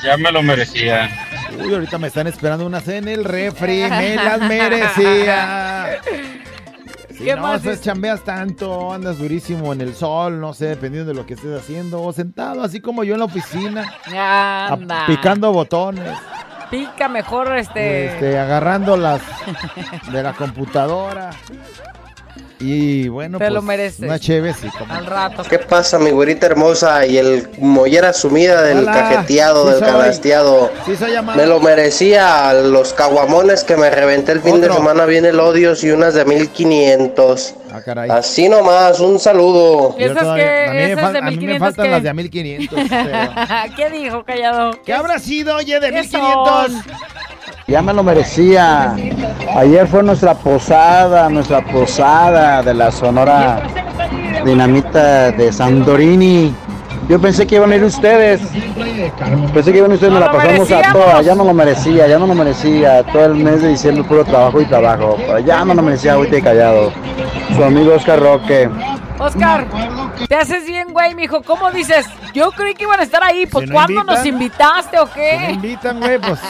Ya me lo merecía. Uy, ahorita me están esperando unas en el refri, me las merecía. ¿Qué no, más dice? chambeas tanto, andas durísimo en el sol, no sé, dependiendo de lo que estés haciendo, o sentado, así como yo en la oficina, a- Anda. picando botones, Pica mejor este. este, agarrando las de la computadora. Y bueno, Te pues, lo mereces. una chévere, sí, como Al rato. ¿Qué pasa, mi güerita hermosa? Y el mollera sumida del Hola, cajeteado, sí del soy. canasteado. Sí. Me lo merecía los caguamones que me reventé el fin de Otro. semana. Viene el odios y unas de 1500. Ah, caray. Así nomás, un saludo. ¿Y esas qué? a mí, me ¿Esas fal- de a mí me 1500 faltan qué? las de a 1500. pero- ¿Qué dijo, callado? ¿Qué habrá sido, oye, de ¿Qué 1500? Ya me lo merecía. Ayer fue nuestra posada, nuestra posada de la Sonora Dinamita de Santorini. Yo pensé que iban a ir ustedes. Pensé que iban ustedes, No nos la lo pasamos a todas. Ya no lo merecía, ya no lo merecía. Todo el mes de diciembre puro trabajo y trabajo. Pero ya no lo merecía ahorita y callado. Su amigo Oscar Roque. Oscar, te haces bien, güey, mijo. ¿Cómo dices? Yo creí que iban a estar ahí. Pues, no ¿cuándo invitan, nos invitaste o Si me qué? invitan, güey, pues.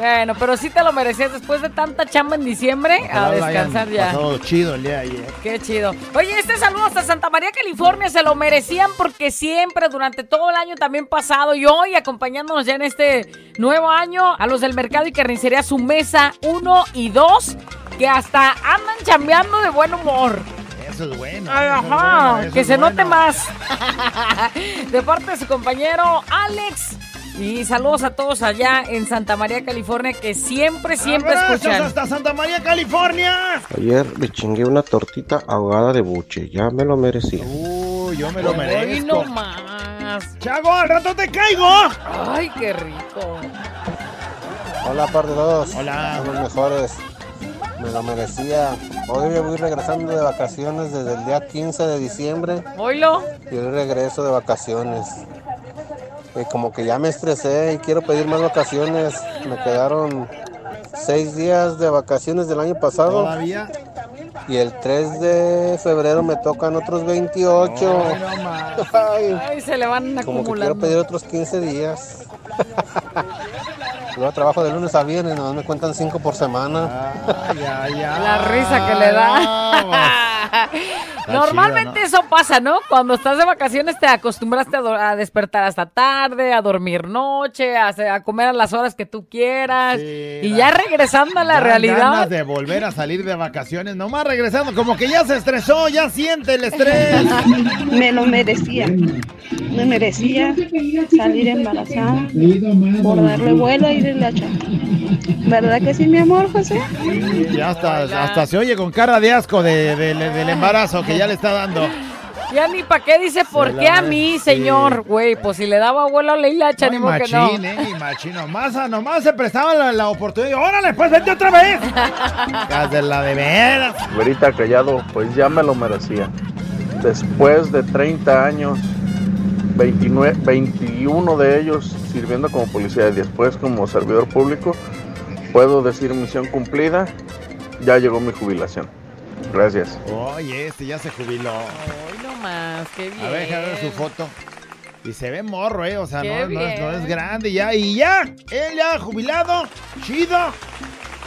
Bueno, pero sí te lo merecías después de tanta chamba en diciembre. A ojalá descansar ya. pasado chido el día de ayer. Qué chido. Oye, este saludo hasta Santa María, California, se lo merecían porque siempre, durante todo el año también pasado y hoy acompañándonos ya en este nuevo año, a los del mercado y carnicería, su mesa 1 y 2, que hasta andan chambeando de buen humor. Eso es bueno. Ay, eso es ajá, bueno, eso que es se note más. De parte de su compañero Alex. Y saludos a todos allá en Santa María, California, que siempre, siempre Abrazos escuchan. hasta Santa María, California. Ayer me chingué una tortita ahogada de buche, ya me lo merecía. Uy, yo me lo Hoy merezco. no más. Chago, al rato te caigo. Ay, qué rico. Hola, par de dos. Hola. Son los mejores. Me lo merecía. Hoy me voy regresando de vacaciones desde el día 15 de diciembre. Oilo. Y hoy regreso de vacaciones. Y como que ya me estresé y quiero pedir más vacaciones. Me quedaron seis días de vacaciones del año pasado. Todavía. Y el 3 de febrero me tocan otros 28. Ay, Ay, se le van como que quiero acumulando. pedir otros 15 días. Yo trabajo de lunes a viernes, nomás me cuentan 5 por semana. La risa que le da. Normalmente eso pasa, ¿no? Cuando estás de vacaciones te acostumbraste a, do- a despertar hasta tarde, a dormir noche, a, comer a las horas que tú quieras. y ya regresando a la Dan realidad. ganas de volver a salir de vacaciones, nomás regresando, como que ya se estresó, ya siente el estrés. Me lo merecía. Me merecía salir embarazada por darle vuelo a ir en la chamba. ¿Verdad que sí, mi amor, José? Sí, ya hasta, hasta se oye con cara de asco de- de- del embarazo que ya le está dando. Ya ni para qué dice, ¿por Se qué la a mí, señor? Güey, pues si le daba abuelo a Leila, Ay, ni modo que no. eh, machín. Nomás, nomás se prestaba la, la oportunidad. ¡Órale, pues vete otra vez! De la de veras. Güerita Callado, pues ya me lo merecía. Después de 30 años, 29, 21 de ellos sirviendo como policía y después como servidor público, puedo decir misión cumplida, ya llegó mi jubilación. Gracias. Oye, este ya se jubiló. Hoy nomás, qué bien. A ver, déjame ver su foto. Y se ve morro, ¿eh? O sea, no, no es, no grande ya. Y ya, él ya jubilado, chido,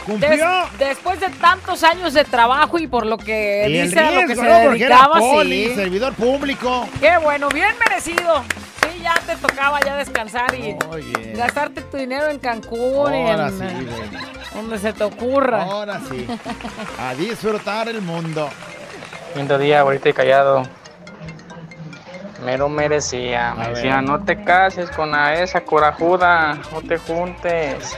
cumplió. Des- después de tantos años de trabajo y por lo que Y el dice a lo que riesgo, se ¿no? Era dedicaba, poli, sí. servidor público. Qué bueno, bien merecido. Sí, ya te tocaba ya descansar y gastarte tu dinero en Cancún Ahora en, sí, güey. Donde se te ocurra. Ahora sí. A disfrutar el mundo. Lindo día, ahorita y callado. Me lo merecía. Me decía, no te cases con la esa corajuda, no te juntes.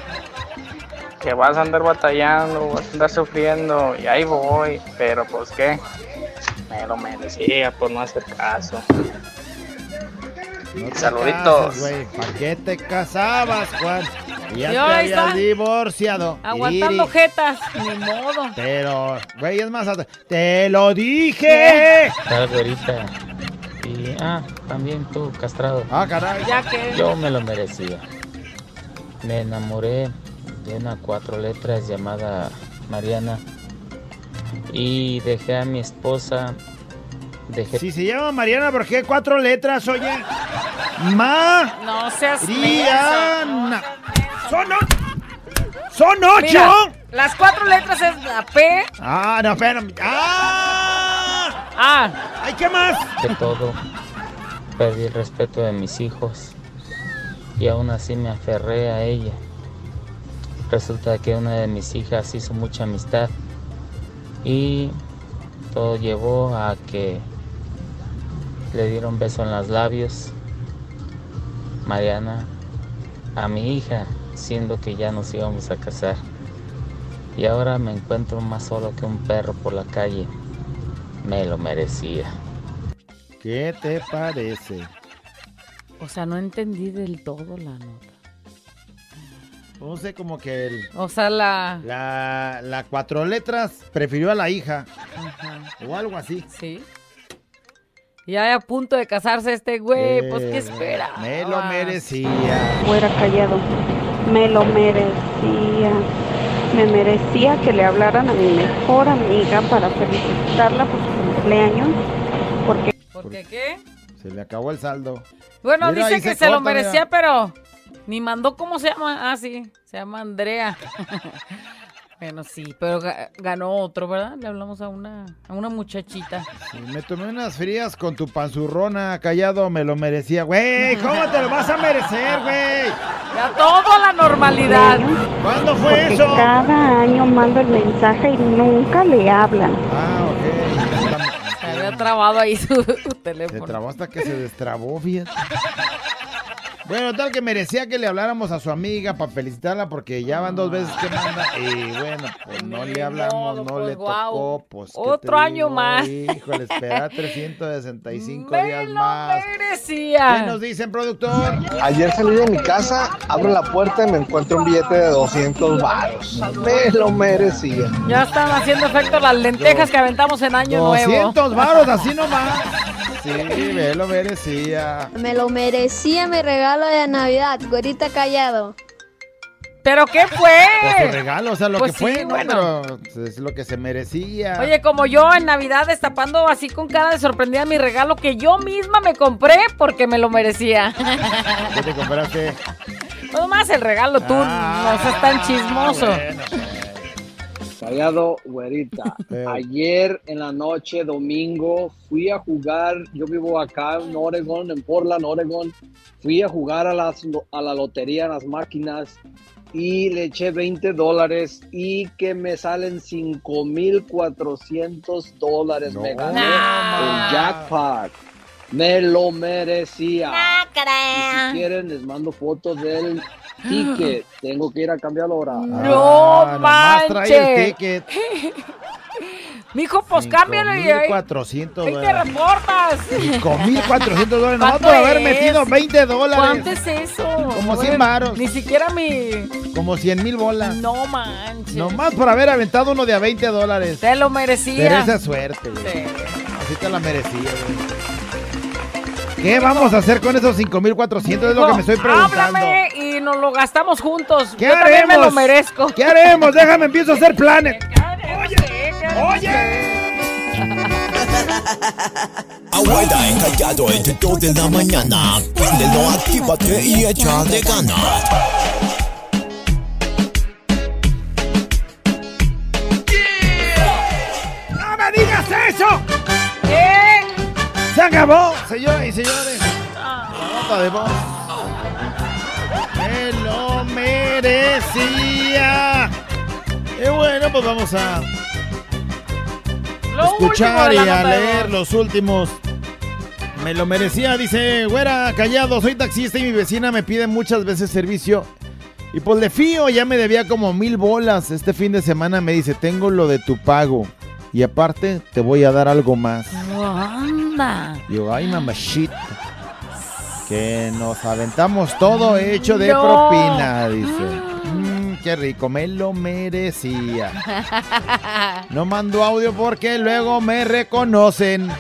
Que vas a andar batallando, vas a andar sufriendo. Y ahí voy. Pero pues qué. Me lo merecía por no hacer caso. No te Saluditos. cases. ¿Para qué te casabas, Juan? Ya te habías está. divorciado. Aguantando Iri. jetas, ni modo. Pero, güey, es más, te lo dije. Tal, güerita. Y, ah, también tú, castrado. Ah, caray. Ya que. Yo me lo merecía. Me enamoré de una cuatro letras llamada Mariana. Y dejé a mi esposa. Dejé. Si se llama Mariana, ¿por qué cuatro letras, oye? Ma. No seas Rihanna. Son ocho. Son ocho. Mira, las cuatro letras es la P. Ah, no, espérame. ¡Ah! Ah. ¡Ay, qué más! de todo. Perdí el respeto de mis hijos. Y aún así me aferré a ella. Resulta que una de mis hijas hizo mucha amistad. Y todo llevó a que le dieron beso en los labios. Mariana a mi hija, siendo que ya nos íbamos a casar. Y ahora me encuentro más solo que un perro por la calle. Me lo merecía. ¿Qué te parece? O sea, no entendí del todo la nota. No sé, como que el, O sea, la... la, la cuatro letras prefirió a la hija. Ajá. O algo así. Sí. Ya a punto de casarse este güey, pues ¿qué espera? Me lo merecía. Fuera callado. Me lo merecía. Me merecía que le hablaran a mi mejor amiga para felicitarla por su cumpleaños. Porque ¿Por qué qué? Se le acabó el saldo. Bueno, Mira, dice que se se, lo mira. merecía, pero ni mandó cómo se llama. Ah, sí, se llama Andrea. bueno, sí, pero ga- ganó otro, ¿verdad? Le hablamos a una, a una muchachita. Sí, me tomé unas frías con tu panzurrona, callado, me lo merecía. Güey, ¿cómo te lo vas a merecer, güey? Ya todo a la normalidad. ¿Cuándo fue porque eso? cada año mando el mensaje y nunca le hablan. Ah, ok. Se había trabado ahí su, su Se teléfono. trabó hasta que se destrabó, fíjate. Bueno, tal que merecía que le habláramos a su amiga para felicitarla porque ya van dos veces que manda. Y bueno, pues no le hablamos, no pues, le tocó. Pues, ¿qué Otro año digo? más. Híjole, espera 365 Me días lo más. merecía. ¿Qué nos dicen, productor? Ayer salí de mi casa, abro la puerta y me encuentro un billete de 200 varos. Me lo merecía. Ya están haciendo efecto las lentejas que aventamos en Año Nuevo. 200 varos, así nomás. Sí, me lo merecía. Me lo merecía mi regalo de Navidad, güerita callado. ¿Pero qué fue? Pues su regalo, o sea, lo Pues que fue, bueno. Pero es lo que se merecía. Oye, como yo en Navidad destapando así con cara de sorprendida mi regalo que yo misma me compré porque me lo merecía. ¿Qué te compraste? No más el regalo tú, no seas tan chismoso. Callado, güerita. Ayer en la noche, domingo, fui a jugar. Yo vivo acá en Oregon, en Portland, Oregon. Fui a jugar a, las, a la lotería, a las máquinas. Y le eché 20 dólares y que me salen 5,400 dólares. me gané el jackpot. Me lo merecía. Y si quieren, les mando fotos del ticket. Tengo que ir a cambiarlo ahora. No Ah, nomás trae el manches. ticket. Mijo, pues cámbialo y ahí, 400 ahí te reportas. 5400 dólares. No, ¿Cuánto por haber metido 20 dólares. ¿Cuánto es eso? Como No, 100 varos. Ni siquiera mi... Como 100 mil bolas. No manches. Nomás por haber aventado uno de a 20 dólares. Te lo merecía. Pero esa suerte, güey. Así te la merecía, güey. ¿Qué vamos a hacer con esos 5400? Es lo que me estoy preguntando. Háblame y nos lo gastamos juntos. ¿Qué Yo también me haremos? lo merezco. ¿Qué haremos? Déjame, empiezo a hacer planes. Abuela encallado entre 2 de la mañana. Préndelo, actívate y echa de ganas. ¡No me digas eso! ¿Qué? ¡Se acabó, señoras y señores! La nota de voz. ¡Me lo merecía! Y bueno, pues vamos a escuchar y a leer los últimos. Me lo merecía, dice, güera, callado, soy taxista y mi vecina me pide muchas veces servicio. Y pues le fío, ya me debía como mil bolas. Este fin de semana me dice, tengo lo de tu pago. Y aparte, te voy a dar algo más. Anda. Digo, ay, mamachita. Que nos aventamos todo hecho de No. propina, dice. Mm, qué rico, me lo merecía. No mando audio porque luego me reconocen.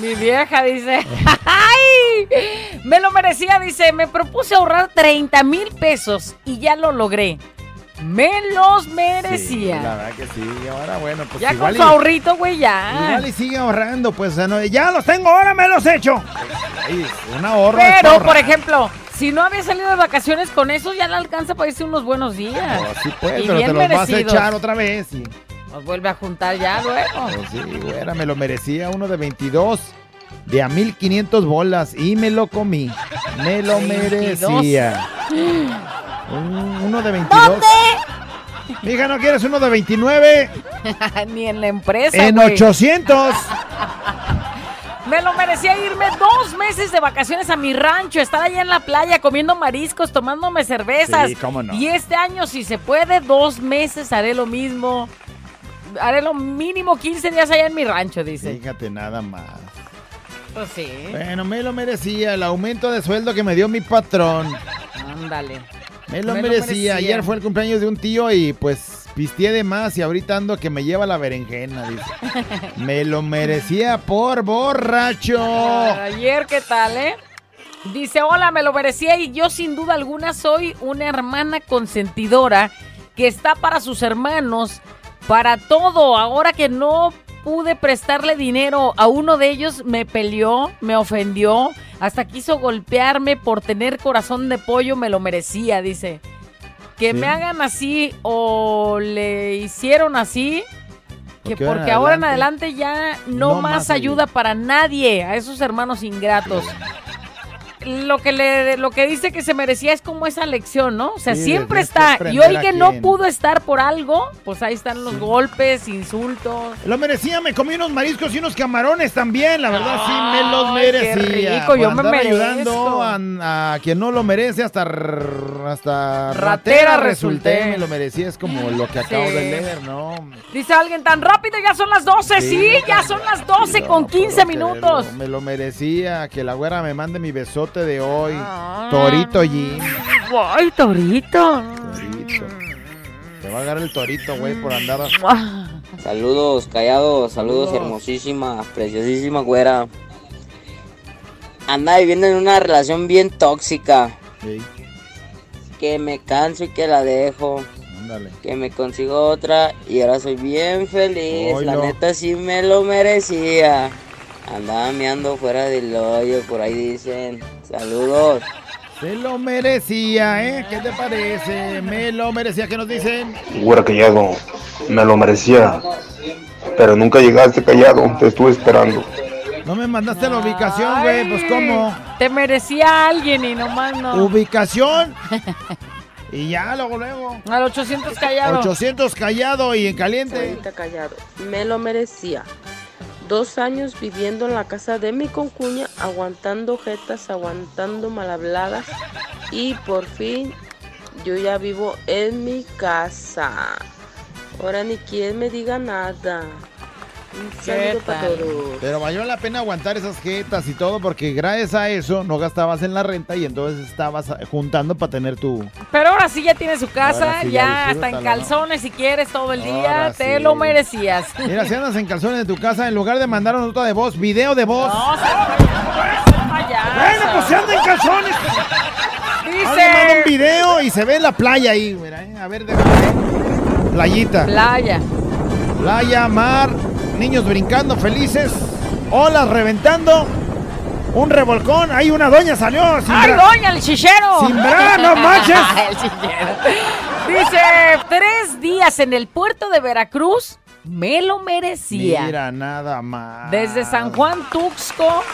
Mi vieja dice, ¡ay! Me lo merecía, dice, me propuse ahorrar 30 mil pesos y ya lo logré. Me los Sí, merecía. la verdad que sí. Ahora, bueno, pues ya con su y- ahorrito, güey, ya. Igual y sigue ahorrando, pues, o sea, no, ya los tengo, ahora me los echo. Ay, un ahorro. Pero, por ejemplo, si no había salido de vacaciones con eso, ya le alcanza para irse unos buenos días. Pues sí, pues, Y pero bien te los vas a merecidos. echar otra vez. Y, Nos vuelve a juntar ya luego. pues sí, güera, me lo merecía uno de 22. De a 1500 bolas y me lo comí. Me lo 22. merecía. Un- uno de 22. Mija, ¿no quieres uno de 29? Ni en la empresa. En güey. 800. Me lo merecía irme dos meses de vacaciones a mi rancho, estar allá en la playa comiendo mariscos, tomándome cervezas. Sí, cómo no. Y este año, si se puede, dos meses haré lo mismo. haré lo mínimo 15 días allá en mi rancho, dice. Fíjate nada más. Pues sí. Bueno, me lo merecía el aumento de sueldo que me dio mi patrón. Ándale. Me lo, merecía. Ayer fue el cumpleaños de un tío y pues pisteé de más y ahorita ando que me lleva la berenjena, dice. me lo merecía por borracho. Ayer, ¿qué tal, eh? Dice, hola, me lo merecía y yo sin duda alguna soy una hermana consentidora que está para sus hermanos, para todo. Ahora que no pude prestarle dinero a uno de ellos, me peleó, me ofendió, hasta quiso golpearme por tener corazón de pollo, me lo merecía, dice. Que me hagan así o le hicieron así, que Porque ahora porque en ahora en adelante ya no, no más más ayuda para nadie a esos hermanos ingratos. Lo que le lo que dice que se merecía es como esa lección, ¿no? O sea, Sí, siempre está. Y hoy que no pudo estar por algo, pues ahí están los golpes, insultos. Lo merecía, me comí unos mariscos y unos camarones también, la verdad sí me los merecía. qué rico, Por yo me merezco. ayudando a, a quien no lo merece, hasta, hasta Ratera ratera resulté. resulté, me lo merecía, es como lo que acabo Sí. de leer, ¿no? Dice alguien tan rápido, ya son las 12, sí, Sí, ya son las 12 con 15 minutos. Me lo merecía, que la güera me mande mi besote de hoy. Torito Jim. Ay, Torito. Torito. Te va a agarrar el torito, güey, por andar. Saludos, callados, saludos, hermosísima, preciosísima güera. Anda viviendo en una relación bien tóxica. Que me canso y que la dejo. Ándale. Que me consigo otra y ahora soy bien feliz. La neta sí me lo merecía. Andaba meando fuera del hoyo, por ahí dicen. Saludos. Se lo merecía, ¿eh? ¿Qué te parece? Me lo merecía, ¿qué nos dicen? Güera callado, me lo merecía. Pero nunca llegaste callado, te estuve esperando. No me mandaste la ubicación, güey, pues ¿cómo? Te merecía alguien y nomás no. Ubicación. Y ya, luego, luego. Al 800 callado. 800 callado y en caliente. Ahorita callado. Me lo merecía. Dos años viviendo en la casa de mi concuña, aguantando jetas, aguantando malhabladas. Y por fin yo ya vivo en mi casa. Ahora ni quien me diga nada. Un saludo para todos. Pero valió la pena aguantar esas jetas y todo porque gracias a eso no gastabas en la renta y entonces estabas juntando para tener tu... Pero ahora sí ya tiene su casa, sí, ya ya hasta en calzones si quieres todo el día, Ahora te sí. lo merecías. Mira, si andas en calzones de tu casa, en lugar de mandar una nota de voz, video de voz. No, se Bueno, pues se anda en calzones. Alguien manda un video y se ve la playa ahí, mira, eh. A ver, déjame ver. Playita. Playa. Playa, mar, niños brincando felices, olas reventando, un revolcón, ahí una doña salió. sin ¡Ay, doña, el chichero! Sin bra, no manches. el chichero. Dice, tres días en el puerto de Veracruz, me lo merecía. Mira, nada más. Desde San Juan Tuxco,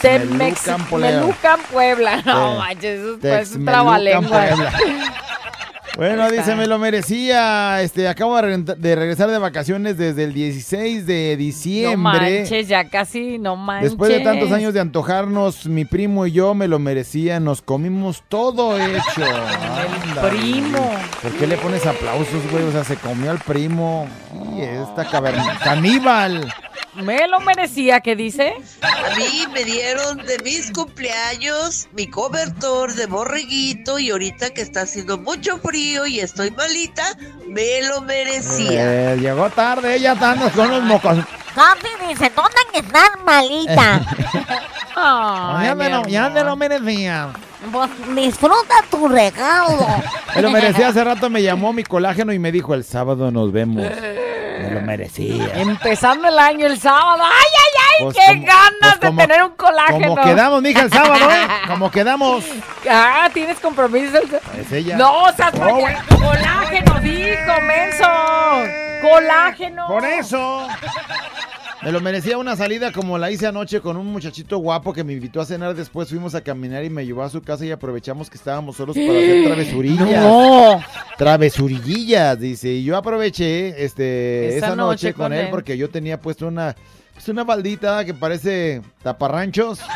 Texmelucan, Puebla. No Sí. manches, eso es un trabalengua. Bueno, dice, me lo merecía. Este, acabo de, re- de regresar de vacaciones desde el 16 de No diciembre. manches, ya casi, no manches. Después de tantos años de antojarnos, mi primo y yo me lo merecía. Nos comimos todo hecho. Ándale. primo. ¿Por qué le pones aplausos, güey? O sea, se comió al primo. Y esta caverna. Caníbal. Me lo merecía, ¿qué dice? A mí me dieron de mis cumpleaños mi cobertor de borreguito y ahorita que está haciendo mucho frío y estoy malita, me lo merecía. Eh, llegó tarde, ella andas con los mocos. Papi dice, ¿dónde que estás malita? ya, me lo, ya me lo merecía. Pues disfruta tu regalo. Me lo merecía. Hace rato me llamó mi colágeno y me dijo, el sábado nos vemos. Lo merecía. Empezando el año el sábado. ¡Ay, ay, ay! Pues ¡Qué como- ganas pues de como- tener un colágeno! Como quedamos, mija, el sábado, ¿eh? Como quedamos. Ah, ¿tienes compromiso? el- Es ella. No, o sea, Oh, colágeno, dijo, menso. Colágeno. Por eso. Me lo merecía una salida como la hice anoche con un muchachito guapo que me invitó a cenar. Después fuimos a caminar y me llevó a su casa y aprovechamos que estábamos solos para hacer travesurillas. No. Travesurillillas, dice. Y yo aproveché este, Esa esa, noche, noche con, él, él. porque yo tenía puesto una, pues una baldita que parece taparranchos.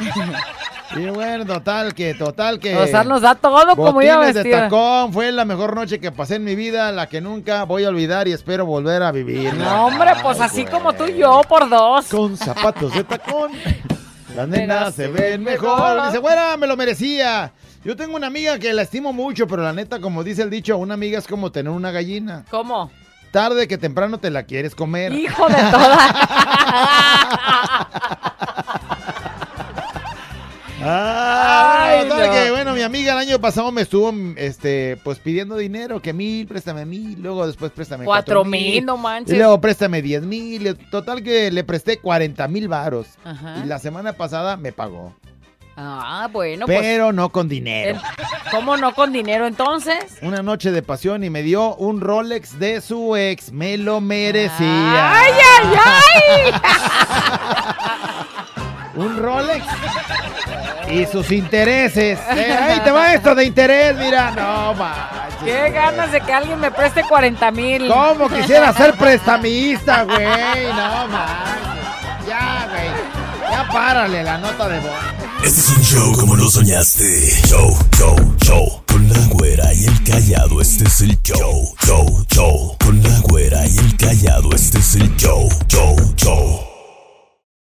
Y bueno, total que, total que. O sea, nos da todo como iba de tacón, fue la mejor noche que pasé en mi vida, la que nunca voy a olvidar y espero volver a vivir. No, hombre, pues así como tú y yo, por dos. Con zapatos de tacón. Las nenas se ven mejor. Dice, güera, me lo merecía. Yo tengo una amiga que la estimo mucho, pero la neta, como dice el dicho, una amiga es como tener una gallina. ¿Cómo? Tarde que temprano te la quieres comer. Hijo de toda. Ay, Ay, no. que, bueno, mi amiga el año pasado me estuvo, este, pues pidiendo dinero, que mil, préstame mil, luego después préstame Cuatro mil, no manches. Y luego préstame diez mil, total que le presté cuarenta mil varos. Ajá. Y la semana pasada me pagó. Ah, bueno, pues. pero no con dinero. ¿Cómo no con dinero entonces? Una noche de pasión y me dio un Rolex de su ex. Me lo merecía. ¡Ay, ay, ay! un Rolex y sus intereses. Eh, ahí te va esto de interés, mira. No, manches. Qué ganas de que alguien me preste 40 mil. ¿Cómo quisiera ser prestamista, güey? No, manches. Ya, güey. Párale la nota de voz. Este es un show como lo soñaste. Show, show, show. Con la güera y el callado, este es el show. Show, show. Con la güera y el callado, este es el show. Show, show.